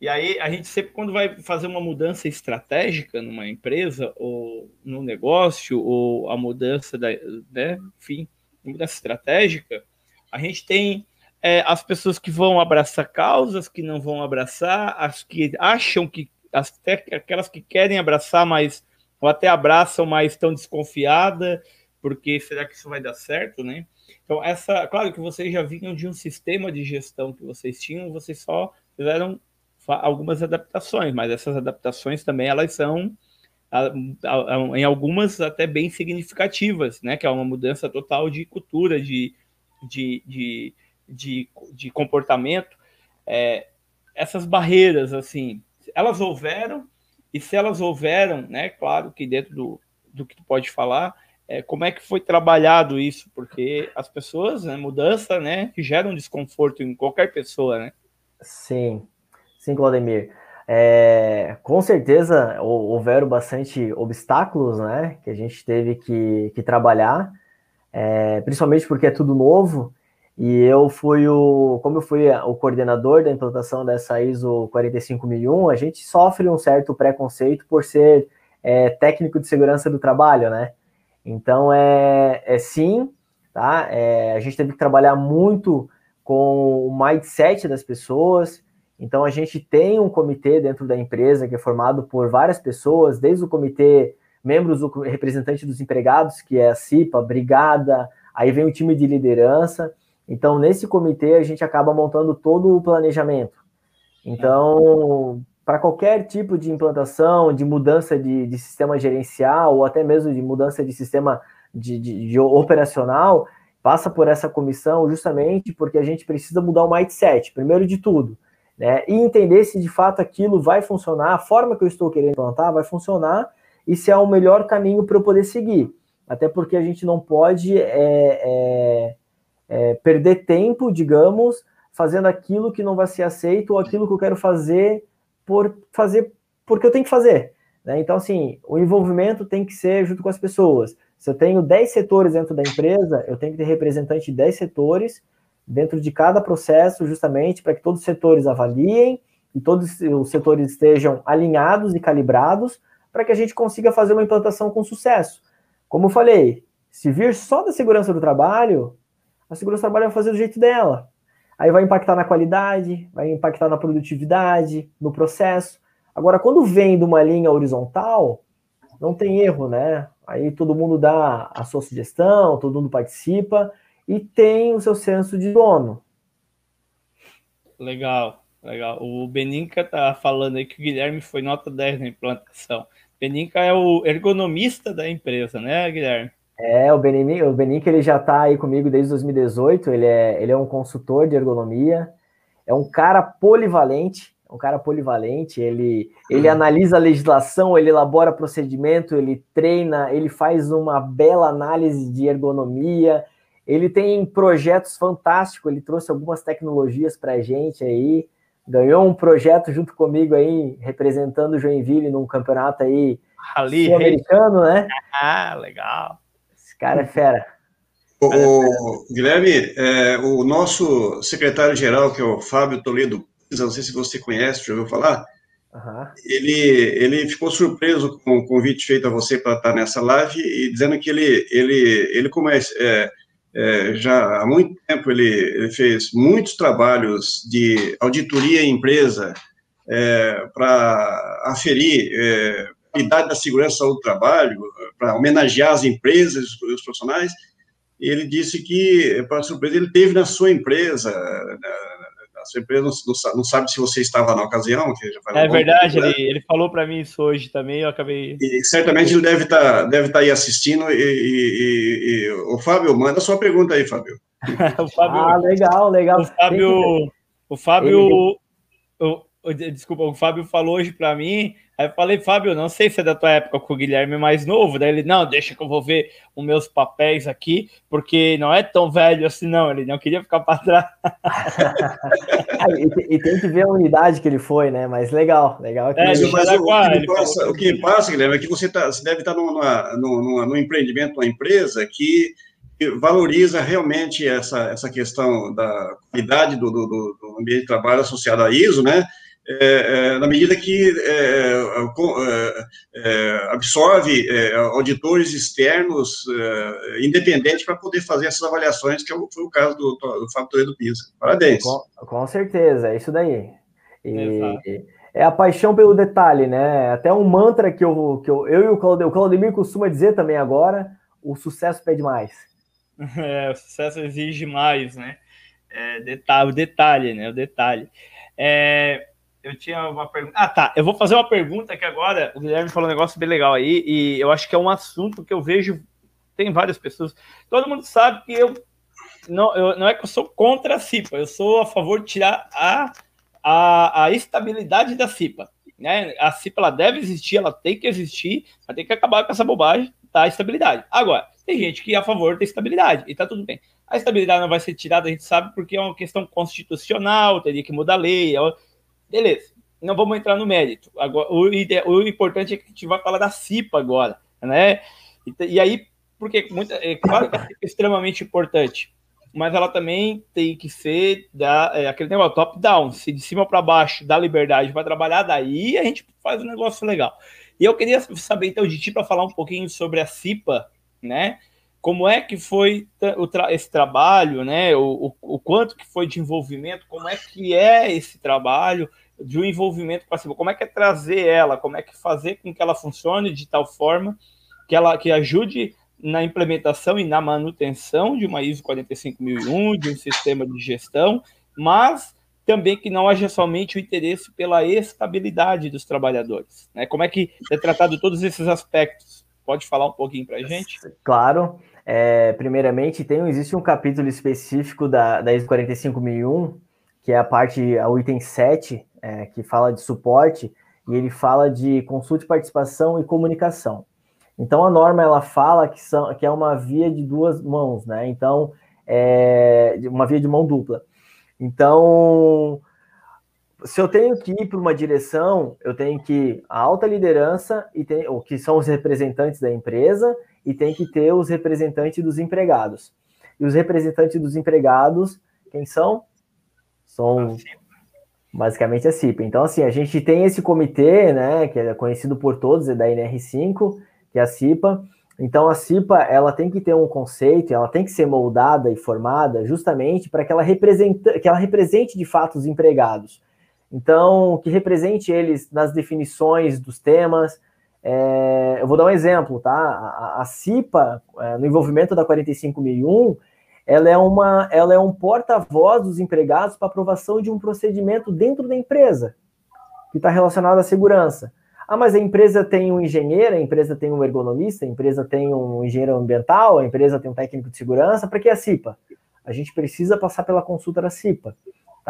e aí a gente sempre, quando vai fazer uma mudança estratégica numa empresa, ou no negócio, ou a mudança da, né, enfim, mudança estratégica, a gente tem é, as pessoas que vão abraçar causas, que não vão abraçar, as que acham que, até aquelas que querem abraçar, mas ou até abraçam, mas estão desconfiadas, porque será que isso vai dar certo, né? Então, essa, claro que vocês já vinham de um sistema de gestão que vocês tinham, vocês só fizeram algumas adaptações, mas essas adaptações também elas são em algumas até bem significativas, né? Que é uma mudança total de cultura, de, de, de de, de comportamento, é, essas barreiras, assim, elas houveram, e se elas houveram, né, claro que dentro do, do que tu pode falar, é, como é que foi trabalhado isso? Porque as pessoas, né, mudança, né, geram desconforto em qualquer pessoa, né? Sim, sim, Claudemir. É, com certeza houveram bastante obstáculos, né, que a gente teve que, que trabalhar, é, principalmente porque é tudo novo, e eu fui o, como eu fui o coordenador da implantação dessa ISO 45001, a gente sofre um certo preconceito por ser é, técnico de segurança do trabalho, né? Então, é, é sim, tá? É, a gente teve que trabalhar muito com o mindset das pessoas. Então, a gente tem um comitê dentro da empresa que é formado por várias pessoas, desde o comitê, membros do representante dos empregados, que é a CIPA, Brigada, aí vem o time de liderança. Então, nesse comitê, a gente acaba montando todo o planejamento. Então, para qualquer tipo de implantação, de mudança de, de, sistema gerencial, ou até mesmo de mudança de sistema de, de, de, operacional, passa por essa comissão justamente porque a gente precisa mudar o mindset, primeiro de tudo, né? E entender se de fato aquilo vai funcionar, a forma que eu estou querendo implantar vai funcionar e se é o melhor caminho para eu poder seguir. Até porque a gente não pode é, é, é, perder tempo, digamos, fazendo aquilo que não vai ser aceito ou aquilo que eu quero fazer por fazer porque eu tenho que fazer. Né? Então, assim, o envolvimento tem que ser junto com as pessoas. Se eu tenho 10 setores dentro da empresa, eu tenho que ter representante de 10 setores dentro de cada processo, justamente para que todos os setores avaliem e todos os setores estejam alinhados e calibrados para que a gente consiga fazer uma implantação com sucesso. Como eu falei, se vir só da segurança do trabalho, a segurança do trabalho vai fazer do jeito dela. Aí vai impactar na qualidade, vai impactar na produtividade, no processo. Agora, quando vem de uma linha horizontal, não tem erro, né? Aí todo mundo dá a sua sugestão, todo mundo participa e tem o seu senso de dono. Legal, legal. O Beninca tá falando aí que o Guilherme foi nota 10 na implantação. Beninca é o ergonomista da empresa, né, Guilherme? É, o Benin, o Benin que ele já está aí comigo desde 2018, ele é, ele é um consultor de ergonomia, é um cara polivalente, um cara polivalente, ele, ele uhum. analisa a legislação, ele elabora procedimento, ele treina, ele faz uma bela análise de ergonomia, ele tem projetos fantásticos, ele trouxe algumas tecnologias para a gente aí, ganhou um projeto junto comigo aí, representando o Joinville num campeonato aí sul-americano, né? Ah, legal cara é fera. O, o Guilherme, é, o nosso secretário-geral, que é o Fábio Toledo, não sei se você conhece, já ouviu falar, uhum. ele, ele ficou surpreso com o convite feito a você para estar nessa live e dizendo que ele, ele, ele como é, é, é já há muito tempo ele, ele, fez muitos trabalhos de auditoria em empresa é, para aferir qualidade da segurança do trabalho, para homenagear as empresas e os profissionais, e ele disse que, para surpresa, ele teve na sua empresa, a sua empresa não, não, sabe se você estava na ocasião. Que já é verdade, tempo, né? ele, ele falou para mim isso hoje também, eu acabei... E certamente ele deve estar tá, deve tá aí assistindo, e, e, e, o Fábio, manda sua pergunta aí, Fábio. o Fábio ah, legal, legal. O Fábio... O Fábio... O, desculpa, o Fábio falou hoje para mim Aí eu falei, Fábio, não sei se é da tua época com o Guilherme mais novo. Daí ele, não, deixa que eu vou ver os meus papéis aqui, porque não é tão velho assim, não. Ele não queria ficar para trás. e, e, tem que ver a unidade que ele foi, né? Mas legal, legal. É, mas, mas o, o, que passa, o, que passa, Guilherme, é que você, tá, você deve estar numa, numa, num empreendimento, uma empresa que valoriza realmente essa, essa questão da qualidade do, do, do ambiente de trabalho associado à ISO, né? É, é, na medida que é, é, é absorve auditores externos independentes para poder fazer essas avaliações, que foi o caso do, do Fábio do Pisa. Parabéns. Com, com, certeza, é isso daí. E, é a paixão pelo detalhe, né? Até um mantra que eu, que eu, eu e o Claudemir, o Claudemir costuma dizer também agora, o sucesso pede mais. É, o sucesso exige mais, né? É, detalhe, o detalhe, né? O detalhe. É, eu tinha uma pergunta. Ah, tá. Eu vou fazer uma pergunta que agora o Guilherme falou um negócio bem legal aí, e eu acho que é um assunto que eu vejo. Tem várias pessoas. Todo mundo sabe que eu não, eu, não é que eu sou contra a CIPA, eu sou a favor de tirar a, a, a estabilidade da CIPA. Né? A CIPA ela deve existir, ela tem que existir, mas tem que acabar com essa bobagem da estabilidade. Agora, tem gente que é a favor da estabilidade, e tá tudo bem. A estabilidade não vai ser tirada, a gente sabe, porque é uma questão constitucional, teria que mudar a lei, é Beleza, não vamos entrar no mérito. Agora, o, o importante é que a gente vai falar da CIPA agora, né? E, e aí, porque muita, é claro que é extremamente importante, mas ela também tem que ser da, é, aquele negócio top-down, se de cima para baixo dá liberdade para trabalhar, daí a gente faz um negócio legal. E eu queria saber, então, de ti para falar um pouquinho sobre a CIPA, né? Como é que foi esse trabalho, né? O, o, o, quanto que foi de envolvimento, como é que é esse trabalho de um envolvimento CIPA, como é que é trazer ela, como é que fazer com que ela funcione de tal forma que ela que ajude na implementação e na manutenção de uma ISO 45001, de um sistema de gestão, mas também que não haja somente o interesse pela estabilidade dos trabalhadores. Né? Como é que é tratado todos esses aspectos? Pode falar um pouquinho para a gente? Claro. É, primeiramente, tem, existe um capítulo específico da, da ISO 45001, que é a parte, o item 7, é, que fala de suporte, e ele fala de consulta, participação e comunicação. Então, a norma, ela fala que, são, que é uma via de duas mãos, né? Então, é uma via de mão dupla. Então, se eu tenho que ir para uma direção, eu tenho que a alta liderança e tem, o que são os representantes da empresa e tem que ter os representantes dos empregados. E os representantes dos empregados, quem são? São basicamente a CIPA. Então, assim, a gente tem esse comitê, né, que é conhecido por todos, é da NR5, que é a CIPA, então a CIPA ela tem que ter um conceito, ela tem que ser moldada e formada justamente para que ela represente, que ela represente de fato os empregados. Então, que represente eles nas definições dos temas. É, eu vou dar um exemplo, tá? A, a CIPA, é, no envolvimento da 45001, ela é, uma, ela é um porta-voz dos empregados para aprovação de um procedimento dentro da empresa, que está relacionado à segurança. Ah, mas a empresa tem um engenheiro, a empresa tem um ergonomista, a empresa tem um engenheiro ambiental, a empresa tem um técnico de segurança, para que a CIPA? A gente precisa passar pela consulta da CIPA.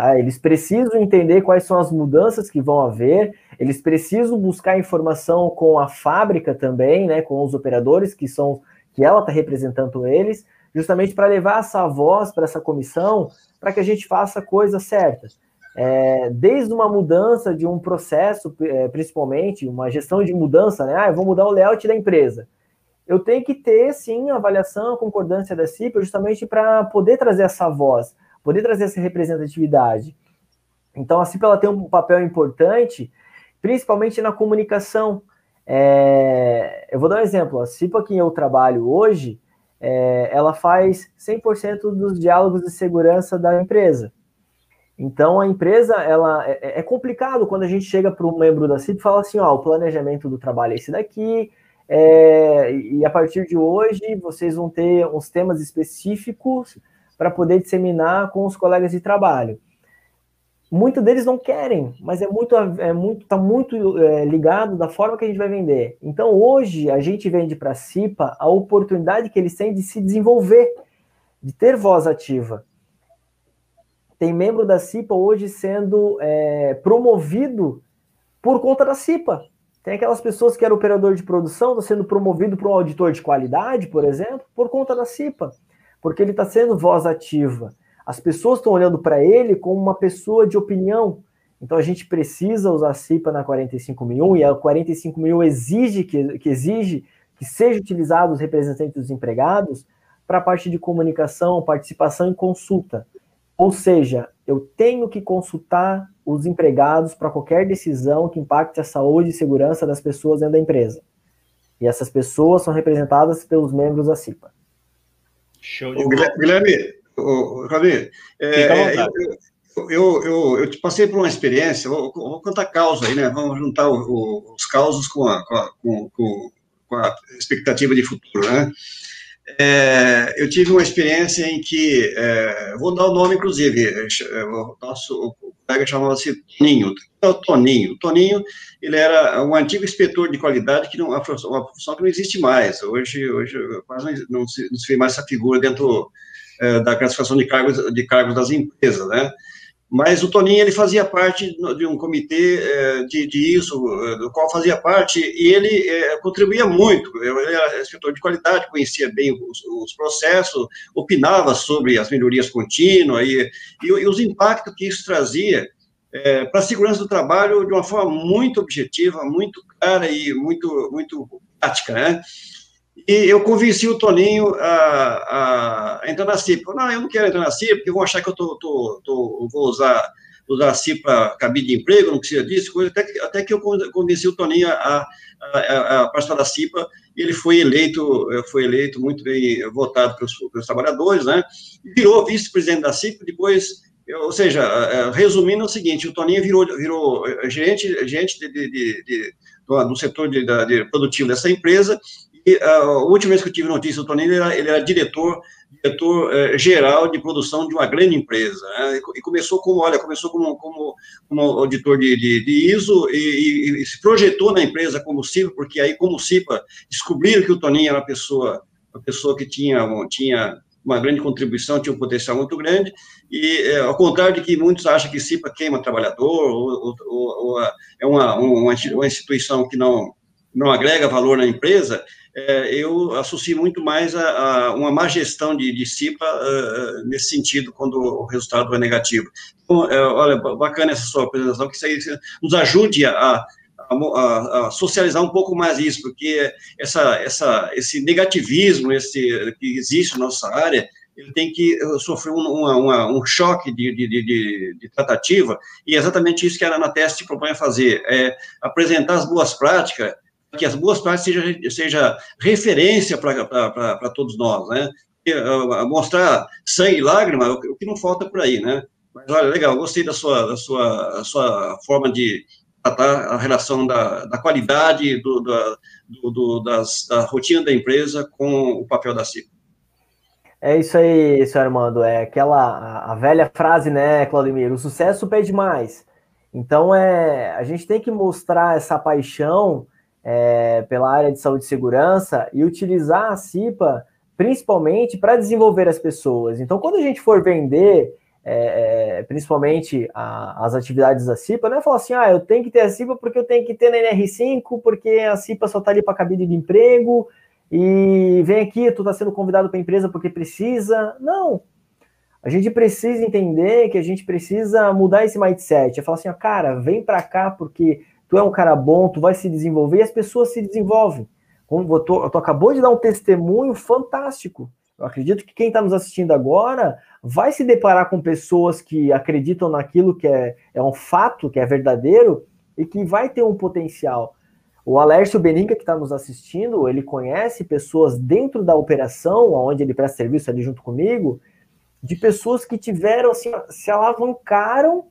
Tá? Eles precisam entender quais são as mudanças que vão haver, eles precisam buscar informação com a fábrica também, né, com os operadores que são que ela está representando eles, justamente para levar essa voz para essa comissão, para que a gente faça coisas certas é, desde uma mudança de um processo, é, principalmente, uma gestão de mudança, né? Ah, eu vou mudar o layout da empresa. Eu tenho que ter, sim, a avaliação, a concordância da CIPA, justamente para poder trazer essa voz, poder trazer essa representatividade. Então, a CIPA ela tem um papel importante, principalmente na comunicação. É, eu vou dar um exemplo. A CIPA que eu trabalho hoje, é, ela faz 100% dos diálogos de segurança da empresa. Então a empresa ela é, é, é complicado quando a gente chega para um membro da CIP e fala assim, ó, o planejamento do trabalho é esse daqui, é, e a partir de hoje vocês vão ter uns temas específicos para poder disseminar com os colegas de trabalho. Muitos deles não querem, mas é muito, é muito, tá muito é, ligado da forma que a gente vai vender. Então hoje a gente vende para a CIPA a oportunidade que eles têm de se desenvolver, de ter voz ativa tem membro da CIPA hoje sendo é, promovido por conta da CIPA. Tem aquelas pessoas que eram operador de produção, estão sendo promovido para um auditor de qualidade, por exemplo, por conta da CIPA, porque ele está sendo voz ativa. As pessoas estão olhando para ele como uma pessoa de opinião. Então a gente precisa usar a CIPA na 45001 e a 45001 exige que, que exige que seja utilizado os representantes dos empregados para a parte de comunicação, participação e consulta. Ou seja, eu tenho que consultar os empregados para qualquer decisão que impacte a saúde e segurança das pessoas dentro da empresa. E essas pessoas são representadas pelos membros da CIPA. Show de bola. Guilherme, o, é, eu, eu, eu, eu, te passei por uma experiência, vou, vou contar causa aí, né? Vamos juntar o, o, os causos com a, com, com, com a expectativa de futuro, né? É, eu tive uma experiência em que, é, vou dar o nome, inclusive, é, o nosso colega chamava-se Toninho, é o Toninho. Toninho, ele era um antigo inspetor de qualidade, que não, uma função que não existe mais. Hoje, hoje quase não se, não se vê mais essa figura dentro é, da classificação de cargos, de cargos das empresas, né? Mas o Toninho, ele fazia parte de um comitê é, de, de isso, é, do qual fazia parte, e ele é, contribuía muito. Ele era escritor de qualidade, conhecia bem os, os processos, opinava sobre as melhorias contínuas e, e, e os impactos que isso trazia é, para a segurança do trabalho de uma forma muito objetiva, muito clara e muito, muito prática, né? E eu convenci o Toninho a, a entrar na CIP. Não, eu não quero entrar na CIP, porque vão achar que eu tô, tô, tô, vou usar usar a CIPA cabide de emprego, não precisa disso, coisa, até, que, até que eu convenci o Toninho a, a, a participar da CIPA, e ele foi eleito, foi eleito muito bem votado pelos, pelos trabalhadores, né, virou vice-presidente da CIPA, depois ou seja, resumindo é o seguinte, o Toninho virou, virou gerente, gerente de, de, de, do, setor produtivo dessa empresa, e a última vez que eu tive notícia do Toninho, ele era, ele era diretor diretor eh, geral de produção de uma grande empresa. Né? E começou como, olha, começou como, como, como auditor de, de, de ISO e, e, e, se projetou na empresa como CIPA, porque aí, como CIPA, descobriram que o Toninho era uma pessoa, uma pessoa que tinha, tinha uma grande contribuição, tinha um potencial muito grande, e é, ao contrário de que muitos acham que CIPA queima trabalhador, ou, ou, ou é uma, uma, uma instituição que não, não agrega valor na empresa, é, eu associo muito mais a, a uma má gestão de, de CIPA uh, nesse sentido, quando o resultado é negativo. Então, olha, bacana essa sua apresentação, que isso aí nos ajude a, a, a, socializar um pouco mais isso, porque essa, essa, esse negativismo esse, que existe na nossa área, ele tem que sofrer um, uma, um choque de, de, de, de, tratativa, e é exatamente isso que a Anateste propõe a fazer, é apresentar as boas práticas, que as boas práticas seja, seja referência para todos nós, né? E, uh, mostrar sangue e lágrima, o, o, que não falta por aí, né? Mas olha, legal, gostei da sua, da sua, sua forma de tratar a relação da, da qualidade do, da, do, das, da rotina da empresa com o papel da CIP. É isso aí, senhor Armando. É aquela a velha frase, né, Claudemir? O sucesso pede mais. Então, é, a gente tem que mostrar essa paixão é, pela área de saúde e segurança e utilizar a CIPA principalmente para desenvolver as pessoas. Então, quando a gente for vender, é, é principalmente a, as atividades da CIPA, não é falar assim, ah, eu tenho que ter a CIPA porque eu tenho que ter na NR5, porque a CIPA só está ali para cabide de emprego, e vem aqui, tu está sendo convidado para a empresa porque precisa. Não. A gente precisa entender que a gente precisa mudar esse mindset. É falar assim, ó, cara, vem para cá porque tu é um cara bom, tu vai se desenvolver e as pessoas se desenvolvem. Como tu, tu acabou de dar um testemunho fantástico. Eu acredito que quem está nos assistindo agora vai se deparar com pessoas que acreditam naquilo que é, é um fato, que é verdadeiro e que vai ter um potencial. O Alércio Beninca, que está nos assistindo, ele conhece pessoas dentro da operação, onde ele presta serviço ali junto comigo, de pessoas que tiveram, assim, se alavancaram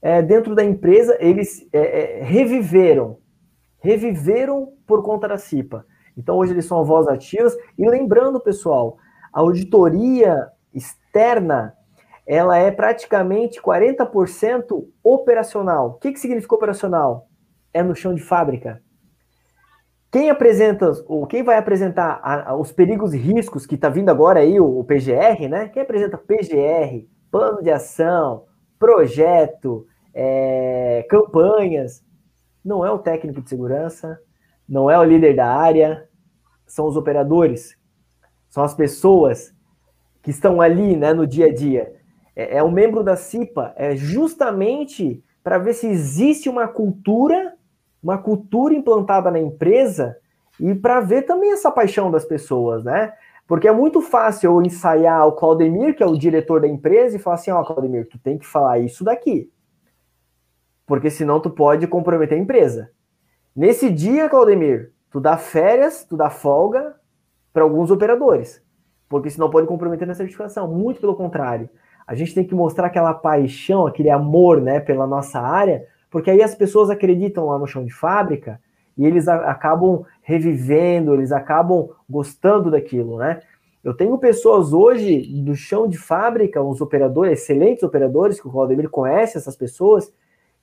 é, dentro da empresa, eles é, é, reviveram, reviveram por conta da CIPA. Então hoje eles são voz ativas. E lembrando, pessoal, a auditoria externa ela é praticamente 40% operacional. O que, que significa operacional? É no chão de fábrica. Quem apresenta, ou quem vai apresentar a, a, os perigos e riscos que está vindo agora aí, o, o PGR, né? Quem apresenta PGR, plano de ação, projeto, é, campanhas. Não é o técnico de segurança, não é o líder da área, são os operadores, são as pessoas que estão ali né, no dia a dia. É, é um membro da CIPA, é justamente para ver se existe uma cultura, uma cultura implantada na empresa e para ver também essa paixão das pessoas, né? Porque é muito fácil eu ensaiar o Claudemir, que é o diretor da empresa, e falar assim: ó, oh, Claudemir, tu tem que falar isso daqui. Porque senão tu pode comprometer a empresa. Nesse dia, Claudemir, tu dá férias, tu dá folga para alguns operadores. Porque senão pode comprometer na certificação. Muito pelo contrário. A gente tem que mostrar aquela paixão, aquele amor né, pela nossa área, porque aí as pessoas acreditam lá no chão de fábrica e eles acabam revivendo, eles acabam gostando daquilo, né? Eu tenho pessoas hoje do chão de fábrica, uns operadores, excelentes operadores, que o Valdemir conhece essas pessoas,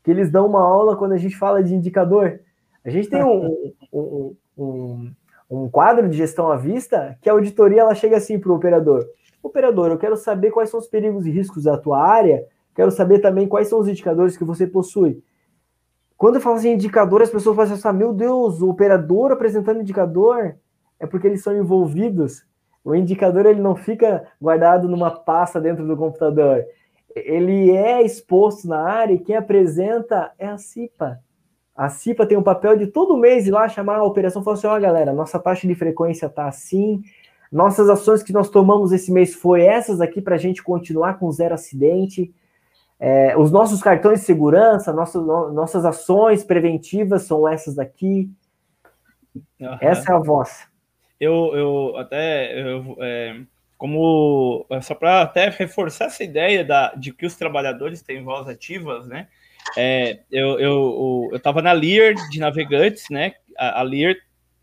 que eles dão uma aula quando a gente fala de indicador. A gente tem um, um, um, um quadro de gestão à vista que a auditoria ela chega assim para o operador. Operador, eu quero saber quais são os perigos e riscos da tua área, quero saber também quais são os indicadores que você possui. Quando eu falo assim indicador, as pessoas falam assim, meu Deus, o operador apresentando indicador é porque eles são envolvidos. O indicador ele não fica guardado numa pasta dentro do computador. Ele é exposto na área e quem apresenta é a CIPA. A CIPA tem o papel de todo mês ir lá chamar a operação e falar assim: ó, oh, galera, nossa taxa de frequência tá assim, nossas ações que nós tomamos esse mês foi essas aqui para a gente continuar com zero acidente. É, os nossos cartões de segurança, nossas, nossas ações preventivas são essas daqui. Uhum. Essa é a voz. Eu, eu até, eu, é, como, só para até reforçar essa ideia da, de que os trabalhadores têm voz ativas, né? É, eu, eu, eu tava na Lear de navegantes, né? A, a Lear,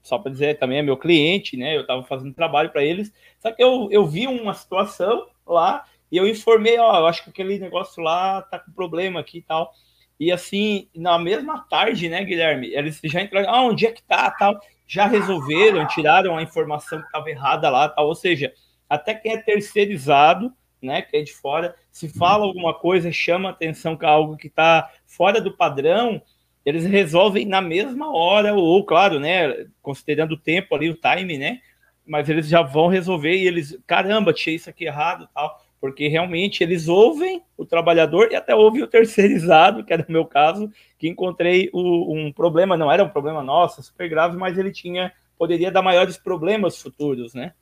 só para dizer, também é meu cliente, né? Eu estava fazendo trabalho para eles, só que eu, eu vi uma situação lá e eu informei, ó, eu acho que aquele negócio lá tá com problema aqui e tal. E assim, na mesma tarde, né, Guilherme, eles já entraram, ah, onde é que tá, tal, já resolveram, tiraram a informação que estava errada lá, tal. Ou seja, até quem é terceirizado, né, que é de fora, se fala alguma coisa, chama atenção que é algo que está fora do padrão, eles resolvem na mesma hora, ou, claro, né, considerando o tempo ali, o time, né, mas eles já vão resolver e eles, caramba, tinha isso aqui errado tal porque realmente eles ouvem o trabalhador e até ouvem o terceirizado, que era o meu caso, que encontrei o, um problema, não era um problema nosso, super grave, mas ele tinha, poderia dar maiores problemas futuros, né?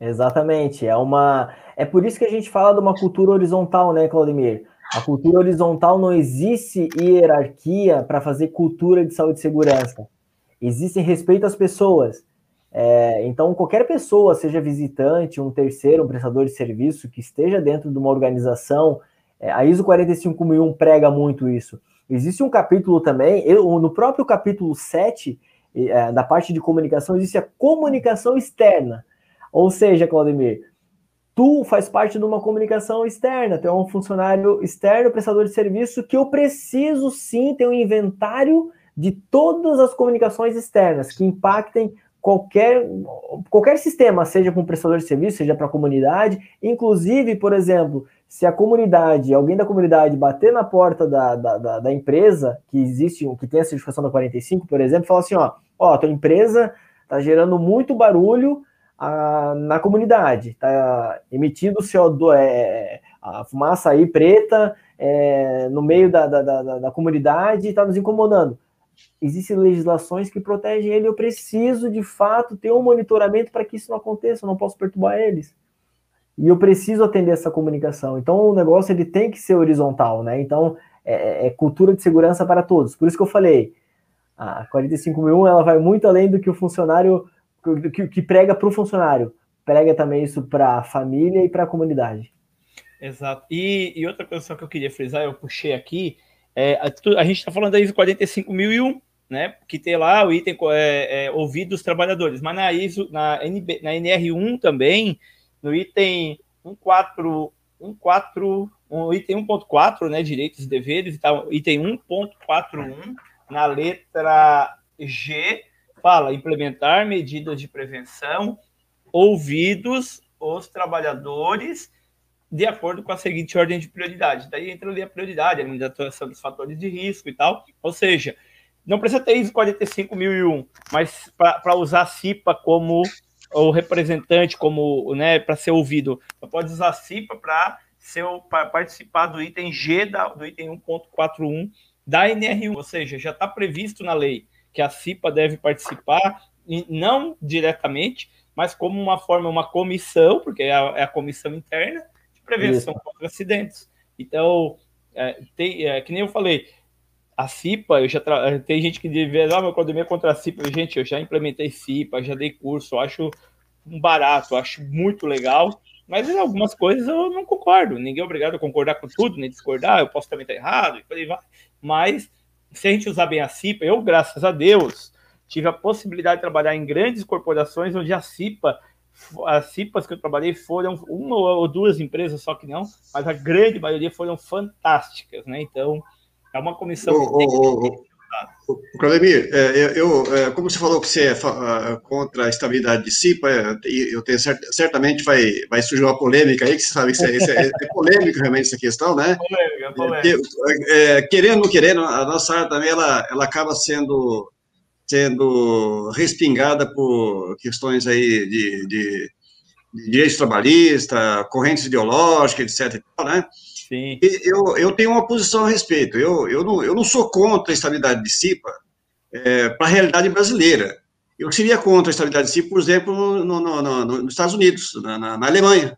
Exatamente, é uma, é por isso que a gente fala de uma cultura horizontal, né, Claudemir? A cultura horizontal não existe hierarquia para fazer cultura de saúde e segurança. Existe respeito às pessoas. É, então, qualquer pessoa, seja visitante, um terceiro, um prestador de serviço, que esteja dentro de uma organização, é, a ISO 45001 prega muito isso. Existe um capítulo também, eu, no próprio capítulo 7, é, da parte de comunicação, existe a comunicação externa. Ou seja, Claudemir, tu faz parte de uma comunicação externa, tu é um funcionário externo, prestador de serviço, que eu preciso sim ter um inventário de todas as comunicações externas que impactem qualquer, qualquer sistema, seja para um prestador de serviço, seja para a comunidade, inclusive, por exemplo, se a comunidade, alguém da comunidade bater na porta da, da, da, da empresa que existe, que tem a certificação da 45, por exemplo, falar assim, ó, ó, tua empresa está gerando muito barulho a, na comunidade, está emitindo CO2, é, a fumaça aí preta é, no meio da, da, da, da comunidade e está nos incomodando existem legislações que protegem ele. Eu preciso, de fato, ter um monitoramento para que isso não aconteça. Eu não posso perturbar eles. E eu preciso atender essa comunicação. Então, o negócio ele tem que ser horizontal, né? Então, é, é, é cultura de segurança para todos. Por isso que eu falei, a 45001 ela vai muito além do que o funcionário, que, que prega para o funcionário. Prega também isso para a família e para a comunidade. Exato. E, e outra coisa que eu queria frisar, eu puxei aqui, é, a, a, gente está falando da ISO 45001, né, que tem lá o item é, é, ouvido dos trabalhadores, mas na ISO, na, NB, na NR1 também, no item 14, 14 um item 1.4, né, direitos e deveres, então, item 1.41, na letra G, fala implementar medidas de prevenção ouvidos os trabalhadores de acordo com a seguinte ordem de prioridade. Daí entra ali a prioridade, a limitação dos fatores de risco e tal. Ou seja, não precisa ter ISO 45001, mas para usar a CIPA como o representante, como né, para ser ouvido, você pode usar a CIPA para participar do item G da, do item 1.41 da NR1, ou seja, já está previsto na lei que a CIPA deve participar, não diretamente, mas como uma forma, uma comissão, porque é a, é a comissão interna, prevenção Isso. contra acidentes. Então, é, tem, é, que nem eu falei, a CIPA, eu já tra... tem gente que deve ah, meu academia contra a CIPA. Gente, eu já implementei CIPA, já dei curso, acho um barato, acho muito legal, mas em algumas coisas eu não concordo. Ninguém é obrigado a concordar com tudo, nem discordar, eu posso também estar errado, e por aí vai. Mas se a gente usar bem a CIPA, eu, graças a Deus, tive a possibilidade de trabalhar em grandes corporações onde a CIPA as CIPAs que eu trabalhei foram uma ou duas empresas só que não, mas a grande maioria foram fantásticas, né? Então, é uma comissão. O, Claudemir, é, eu, é, como você falou que você é contra a estabilidade de CIPA, é, eu tenho certamente vai, vai surgir uma polêmica aí, que você sabe que isso é, é polêmica realmente essa questão, né? Polêmica, polêmica. É, querendo ou não querendo, a nossa área também ela, ela acaba sendo sendo respingada por questões aí de, de, de direito trabalhista, correntes ideológicas, etc. né? Sim. E eu, eu tenho uma posição a respeito. Eu, eu, não, eu não sou contra a estabilidade de CIPA é, para a realidade brasileira. Eu seria contra a estabilidade de CIPA, por exemplo, no, no, no, nos Estados Unidos, na, na, na Alemanha.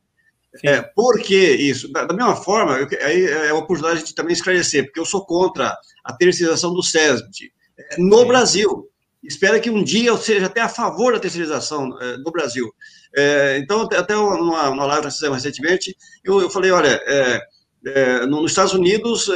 É, por que isso? Da, da mesma forma, eu, aí é uma oportunidade de também esclarecer, porque eu sou contra a terceirização do SESB é, no Sim. Brasil. Espero que um dia eu seja até a favor da terceirização é, no Brasil. É, então, até numa, numa live que nós fizemos recentemente, eu, eu falei, olha, é, é, nos Estados Unidos,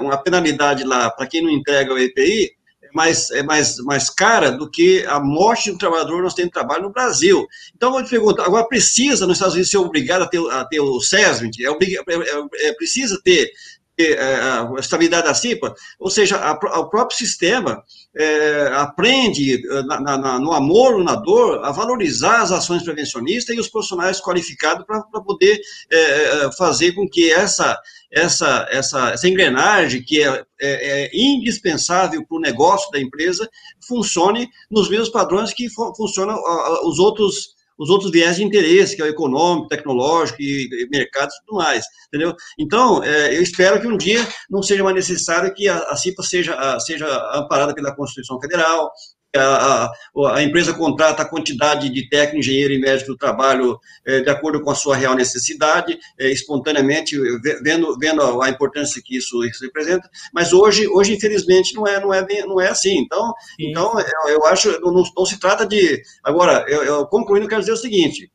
uma penalidade lá para quem não entrega o EPI mais, é mais, mais cara do que a morte do trabalhador nós temos trabalho no Brasil. Então, eu te pergunto, agora precisa nos Estados Unidos ser obrigado a ter, a ter o SESMIT? É, é, é, precisa ter é, a estabilidade da CIPA, ou seja, a, o próprio sistema é, aprende na, na, no amor ou na dor a valorizar as ações prevencionistas e os profissionais qualificados para poder é, fazer com que essa, essa, essa, essa engrenagem que é, é, é indispensável para o negócio da empresa funcione nos mesmos padrões que funcionam os outros os outros viés de interesse, que é o econômico, tecnológico e, mercado e tudo mais, entendeu? Então, é, eu espero que um dia não seja mais necessário que a, a CIPA seja, a, seja amparada pela Constituição Federal, a, a, empresa contrata a quantidade de técnico, engenheiro e médico do trabalho é, de acordo com a sua real necessidade, é, espontaneamente, vendo, vendo a, importância que isso, isso, representa, mas hoje, hoje infelizmente, não é, não é, bem, não é assim. Então, então eu, eu acho, não, não, se trata de... Agora, eu, eu concluindo, quero dizer o seguinte,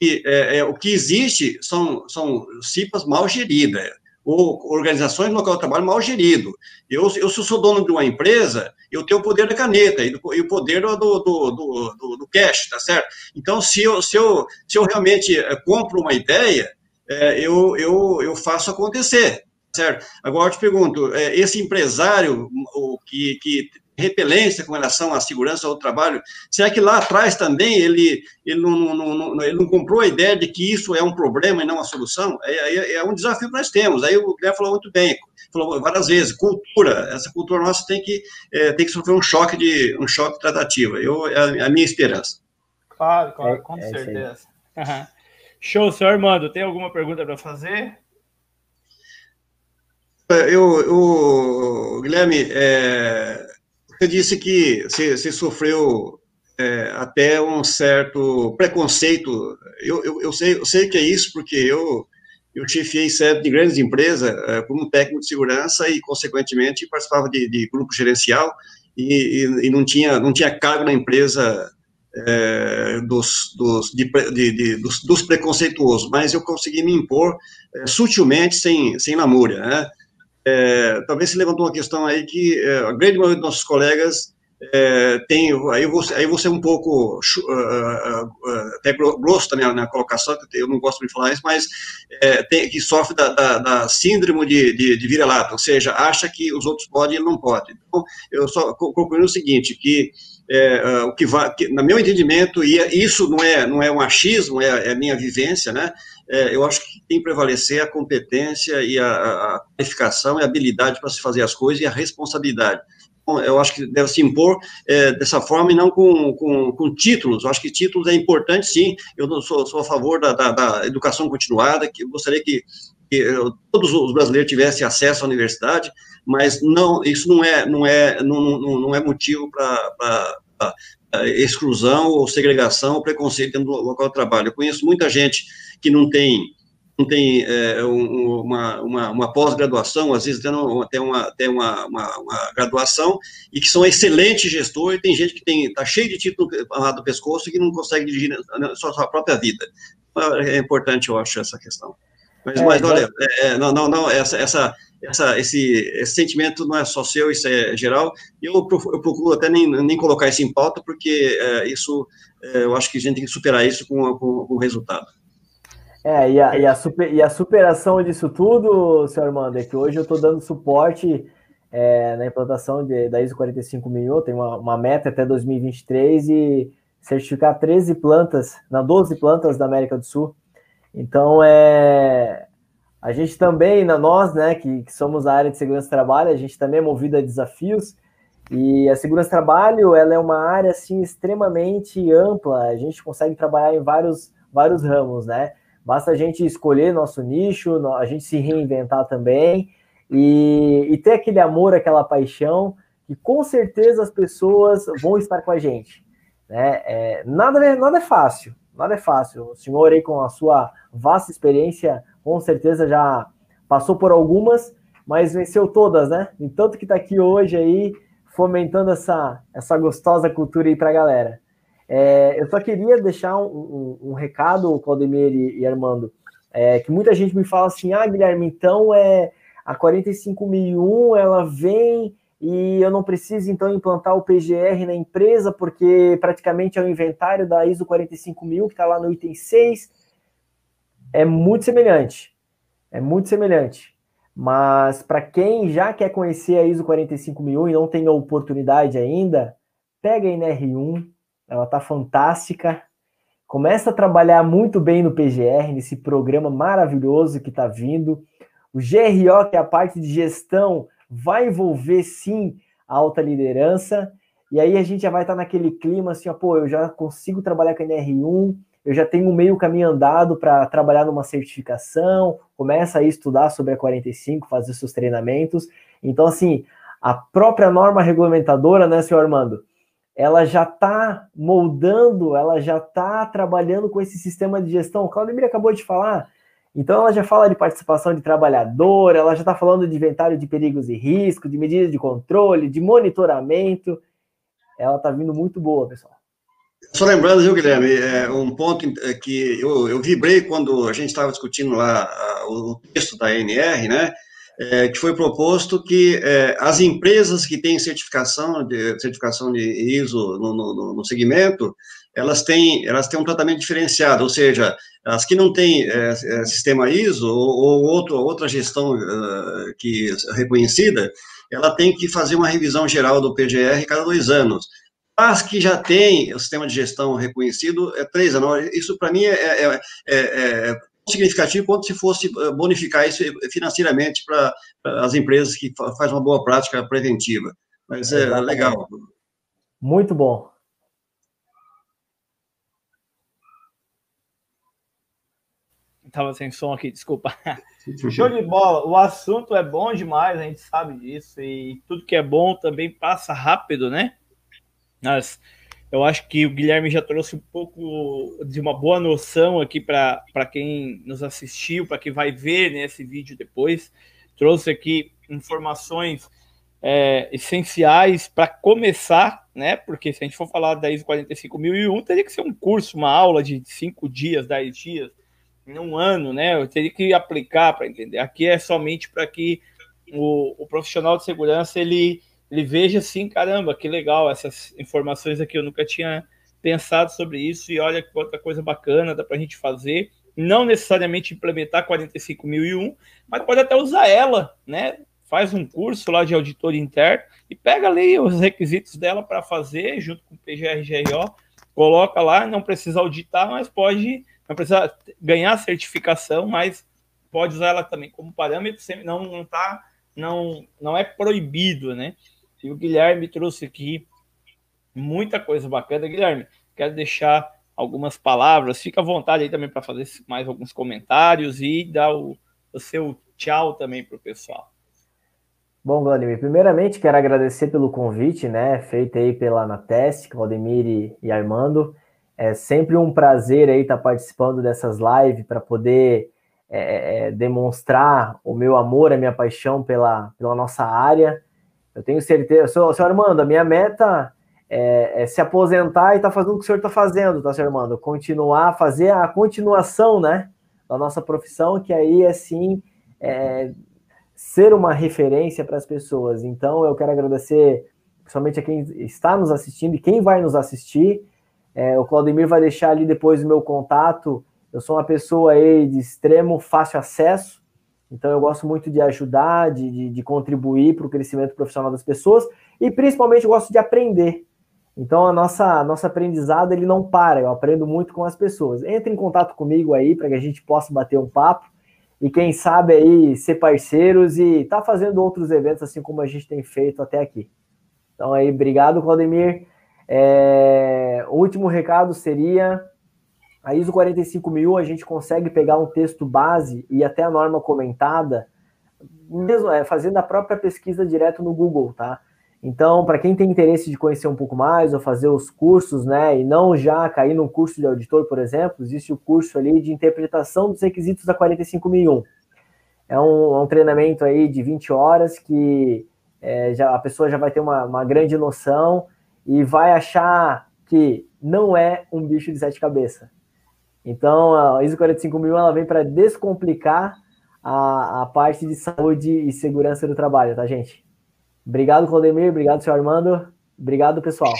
que é, é, o que existe são, são CIPAs mal geridas, ou organizações no local de trabalho mal gerido. Eu, eu, se eu sou dono de uma empresa, eu tenho o poder da caneta e, do, e o poder do, do, do, do, cash, tá certo? Então, se eu, se eu, se eu realmente eh, compro uma ideia, é, eu, eu, eu faço acontecer, certo? Agora, eu te pergunto, é, esse empresário que, que repelência com relação à segurança do trabalho? Será que lá atrás também ele, ele, não, não, não, ele não comprou a ideia de que isso é um problema e não uma solução? É, é, é um desafio que nós temos. Aí o Guilherme falou muito bem, falou várias vezes, cultura, essa cultura nossa tem que, é, tem que sofrer um choque de um choque de tratativa. Eu, é a minha esperança. Claro, claro, com é, certeza. Uhum. Show, senhor Armando, tem alguma pergunta para fazer? Eu, eu Guilherme, é, você disse que você, você sofreu é, até um certo preconceito. Eu, eu, eu, sei, eu sei que é isso, porque eu, eu chefiei sede de grandes empresas é, como técnico de segurança e, consequentemente, participava de, de grupo gerencial e, e, e, não, tinha, não tinha cargo na empresa é, dos, dos, de, de, dos, dos, preconceituosos, mas eu consegui me impor é, sutilmente, sem, sem né? É, talvez se levantou uma questão aí que é, a grande maioria dos nossos colegas é, tem, aí você, aí você é um pouco uh, uh, até grosso na, na colocação, eu não gosto de falar isso, mas é, tem, que sofre da, da, da síndrome de, de, de vira-lata, ou seja, acha que os outros podem e não pode. Então, eu só concluindo o seguinte, que é, o que vai, que, no meu entendimento, e isso não é, não é um achismo, é, é minha vivência, né, é, eu acho que tem que prevalecer a competência e a, qualificação e a habilidade para se fazer as coisas e a responsabilidade. Então, eu acho que deve se impor é, dessa forma e não com, com, com, títulos. Eu acho que títulos é importante, sim. Eu sou, sou a favor da, da, da, educação continuada, que gostaria que, que todos os brasileiros tivessem acesso à universidade, mas não, isso não é, não é, não, não, não é motivo para exclusão ou segregação ou preconceito dentro do local de trabalho. Eu conheço muita gente que não tem não tem é, uma, uma, uma pós-graduação, às vezes até, uma, até uma, uma, uma, graduação, e que são excelentes gestores, tem gente que tem está cheio de título do pescoço e que não consegue dirigir a sua, sua própria vida. É importante, eu acho, essa questão. Mas, é, mas olha, é, é, não, não, não, essa, essa, essa, esse, esse, sentimento não é só seu, isso é geral, eu, eu procuro até nem, nem colocar isso em pauta, porque é, isso, é, eu acho que a gente tem que superar isso com, com, com o resultado. É, e a, e, a super, e a superação disso tudo, senhor Armando, é que hoje eu estou dando suporte é, na implantação de, da ISO 45000, tem uma, uma meta até 2023 e certificar 13 plantas, não, 12 plantas da América do Sul. Então, é, a gente também, na nós, né, que, que somos a área de segurança do trabalho, a gente também é movido a desafios, e a segurança do trabalho, ela é uma área, assim, extremamente ampla, a gente consegue trabalhar em vários, vários ramos, né, Basta a gente escolher nosso nicho, a gente se reinventar também e, e ter aquele amor, aquela paixão, que com certeza as pessoas vão estar com a gente. Né? É, nada, é, nada é fácil, nada é fácil. O senhor aí com a sua vasta experiência, com certeza já passou por algumas, mas venceu todas, né? E tanto que está aqui hoje aí, fomentando essa, essa gostosa cultura aí para a galera. É, eu só queria deixar um, um, um recado, Claudemir e, e Armando, é, que muita gente me fala assim, ah, Guilherme, então é a 45001, ela vem e eu não preciso então implantar o PGR na empresa, porque praticamente é o inventário da ISO 45000 que está lá no item 6. É muito semelhante. É muito semelhante. Mas para quem já quer conhecer a ISO 45001 e não tem a oportunidade ainda, pega a NR1, ela está fantástica. Começa a trabalhar muito bem no PGR, nesse programa maravilhoso que está vindo. O GRO, que é a parte de gestão, vai envolver sim a alta liderança. E aí a gente já vai estar tá naquele clima assim, ó, pô, eu já consigo trabalhar com a NR1, eu já tenho meio caminho andado para trabalhar numa certificação, começa a estudar sobre a 45, fazer seus treinamentos. Então, assim, a própria norma regulamentadora, né, senhor Armando, ela já está moldando, ela já está trabalhando com esse sistema de gestão. O Claudemir acabou de falar. Então, ela já fala de participação de trabalhador, ela já está falando de inventário de perigos e riscos, de medidas de controle, de monitoramento. Ela está vindo muito boa, pessoal. Só lembrando, viu, Guilherme, é um ponto é, que eu, eu vibrei quando a gente estava discutindo lá a, o texto da ANR, né, é, que foi proposto que é, as empresas que têm certificação de, certificação de ISO no, no, no, segmento, elas têm, elas têm um tratamento diferenciado, ou seja, as que não têm é, é sistema ISO ou, ou outro, outra gestão uh, que reconhecida, ela tem que fazer uma revisão geral do PGR cada dois anos. As que já têm o sistema de gestão reconhecido, é três anos. Isso, para mim, é, é, é, é significativo quanto se fosse eh, bonificar isso financeiramente para as empresas que fazem uma boa prática preventiva. Mas é Exatamente. legal. Muito bom. Estava sem som aqui, desculpa. Show de bola. O assunto é bom demais, a gente sabe disso. E tudo que é bom também passa rápido, né? Mas eu acho que o Guilherme já trouxe um pouco de uma boa noção aqui para quem nos assistiu, para quem vai ver né, vídeo depois. Trouxe aqui informações é, essenciais para começar, né? Porque se a gente for falar da ISO 45001, teria que ser um curso, uma aula de cinco dias, dez dias, um ano, né? Eu teria que aplicar para entender. Aqui é somente para que o, o profissional de segurança ele ele veja assim, caramba, que legal, essas informações aqui eu nunca tinha pensado sobre isso e olha que outra coisa bacana dá para a gente fazer. Não necessariamente implementar 45.001, mas pode até usar ela, né? Faz um curso lá de auditor interno e pega ali os requisitos dela para fazer junto com o PGRGO, coloca lá, não precisa auditar, mas pode, não precisa ganhar certificação, mas pode usar ela também como parâmetro, não não tá não não é proibido, né? E o Guilherme trouxe aqui muita coisa bacana. Guilherme, quero deixar algumas palavras. Fica à vontade aí também para fazer mais alguns comentários e dar o, o seu tchau também para o pessoal. Bom, Vladimir, primeiramente quero agradecer pelo convite, né, feito aí pela Anateste, Valdemir e, Armando. É sempre um prazer aí estar participando dessas lives para poder é, é, demonstrar o meu amor, a minha paixão pela, pela nossa área. Eu tenho certeza, senhor, senhor Armando, a minha meta é, é se aposentar e estar tá fazendo o que o senhor está fazendo, tá, senhor Armando? Continuar, fazer a continuação, né, da nossa profissão, que aí é sim é, ser uma referência para as pessoas. Então, eu quero agradecer principalmente a quem está nos assistindo e quem vai nos assistir. É, o Claudemir vai deixar ali depois o meu contato. Eu sou uma pessoa aí de extremo fácil acesso, então, eu gosto muito de ajudar, de, de, de contribuir para o crescimento profissional das pessoas e, principalmente, eu gosto de aprender. Então, a nossa nosso aprendizado ele não para, eu aprendo muito com as pessoas. Entre em contato comigo aí para que a gente possa bater um papo e, quem sabe, aí ser parceiros e tá fazendo outros eventos assim como a gente tem feito até aqui. Então, aí, obrigado, Claudemir. É, o último recado seria a ISO 45000 a gente consegue pegar um texto base e até a norma comentada, mesmo é, fazendo a própria pesquisa direto no Google, tá? Então, para quem tem interesse de conhecer um pouco mais ou fazer os cursos, né, e não já cair no curso de auditor, por exemplo, existe o curso ali de interpretação dos requisitos da 45001. É um, é um treinamento aí de 20 horas que é, já, a pessoa já vai ter uma, uma grande noção e vai achar que não é um bicho de sete cabeças. Então, a ISO 45000 ela vem para descomplicar a, a parte de saúde e segurança do trabalho, tá, gente? Obrigado, Claudemir. Obrigado, seu Armando. Obrigado, pessoal.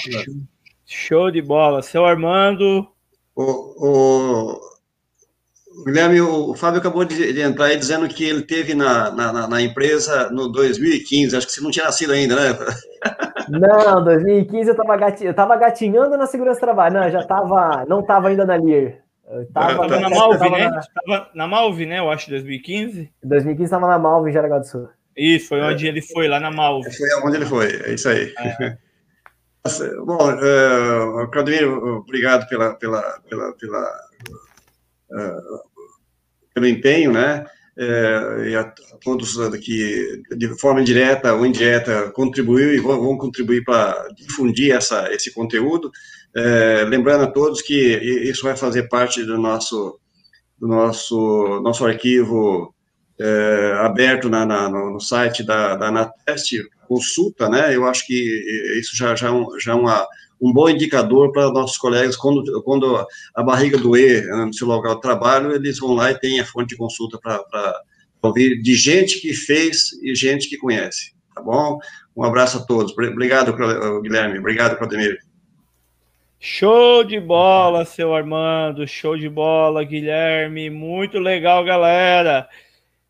Show de bola. Seu Armando. O, o, Guilherme, o Fábio acabou de, de, entrar aí dizendo que ele teve na, na, na, empresa no 2015. Acho que você não tinha nascido ainda, né? Não, 2015 eu estava gatinhando, eu gatinhando na segurança do trabalho. Não, já estava, não estava ainda na Lear. Tava, na Malve, né? Na... Tava na Malve, né? Eu acho, 2015. 2015 estava na Malve, em Jaraguá do Sul. Isso, foi onde é. ele foi, lá na Malve. Foi onde ele foi, é isso aí. É. Bom, uh, Claudemiro, obrigado pela, pela, pela, pela uh, pelo empenho, né? Uh, e a, a todos que, de forma indireta ou indireta, contribuiu e vão, vão contribuir para difundir essa, esse conteúdo. Uh, lembrando a todos que isso vai fazer parte do nosso, do nosso, nosso arquivo é, aberto na, na, no site da, da Anateste, consulta, né? Eu acho que isso já, já, é já é uma, um bom indicador para nossos colegas, quando, quando a barriga doer né, no seu local de trabalho, eles vão lá e têm a fonte de consulta para ouvir de gente que fez e gente que conhece, tá bom? Um abraço a todos. Obrigado, Guilherme. Obrigado, Claudemir. Show de bola, seu Armando. Show de bola, Guilherme. Muito legal, galera.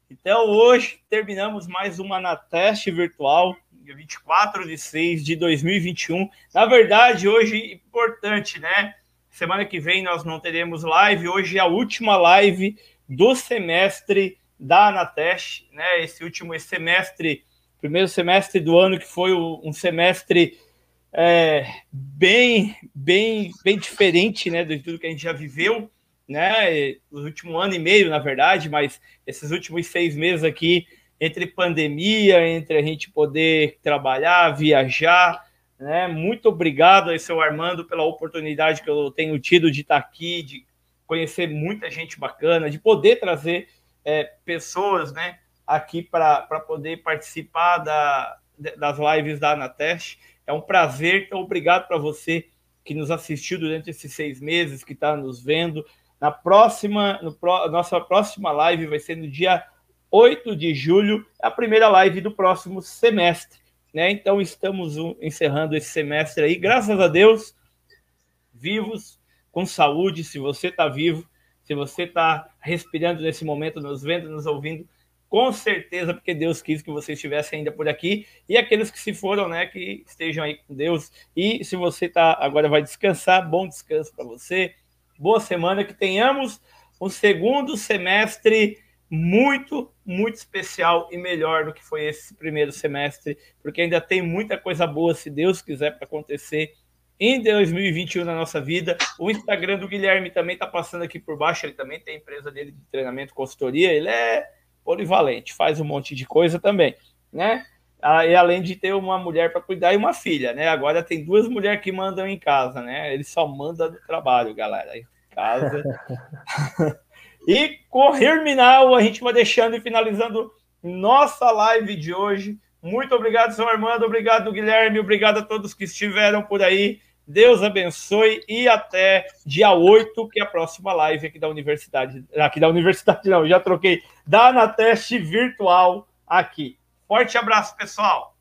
Então, hoje terminamos mais uma na teste virtual, dia 24 de 6 de 2021. Na verdade, hoje, importante, né? Semana que vem nós não teremos live. Hoje é a última live do semestre da Anateste, né? Esse último semestre, primeiro semestre do ano, que foi um semestre é, bem, bem, bem diferente, né? De tudo que a gente já viveu né? O último ano e meio, na verdade, mas esses últimos seis meses aqui, entre pandemia, entre a gente poder trabalhar, viajar, né? Muito obrigado aí, seu Armando, pela oportunidade que eu tenho tido de estar aqui, de conhecer muita gente bacana, de poder trazer é, pessoas, né? Aqui para poder participar da, das lives da Anateste. É um prazer, então obrigado para você que nos assistiu durante esses seis meses, que está nos vendo. Na próxima, no pro, nossa próxima live vai ser no dia 8 de julho, a primeira live do próximo semestre. Né? Então estamos encerrando esse semestre aí, graças a Deus, vivos, com saúde. Se você está vivo, se você está respirando nesse momento, nos vendo, nos ouvindo, com certeza, porque Deus quis que você estivesse ainda por aqui, e aqueles que se foram, né, que estejam aí com Deus. E se você tá agora vai descansar, bom descanso para você boa semana, que tenhamos um segundo semestre muito, muito especial e melhor do que foi esse primeiro semestre, porque ainda tem muita coisa boa, se Deus quiser, para acontecer em 2021 na nossa vida. O Instagram do Guilherme também está passando aqui por baixo, ele também tem a empresa dele de treinamento, consultoria, ele é polivalente, faz um monte de coisa também, né? Ah, e além de ter uma mulher para cuidar e uma filha, né? Agora tem duas mulheres que mandam em casa, né? Ele só manda do trabalho, galera. Em casa. e correr Minal, a gente vai deixando e finalizando nossa live de hoje. Muito obrigado, senhor Armando. Obrigado, Guilherme. Obrigado a todos que estiveram por aí. Deus abençoe e até dia 8, que é a próxima live aqui da universidade. Aqui da universidade, não, já troquei. Da Anateste Virtual aqui. Forte abraço, pessoal!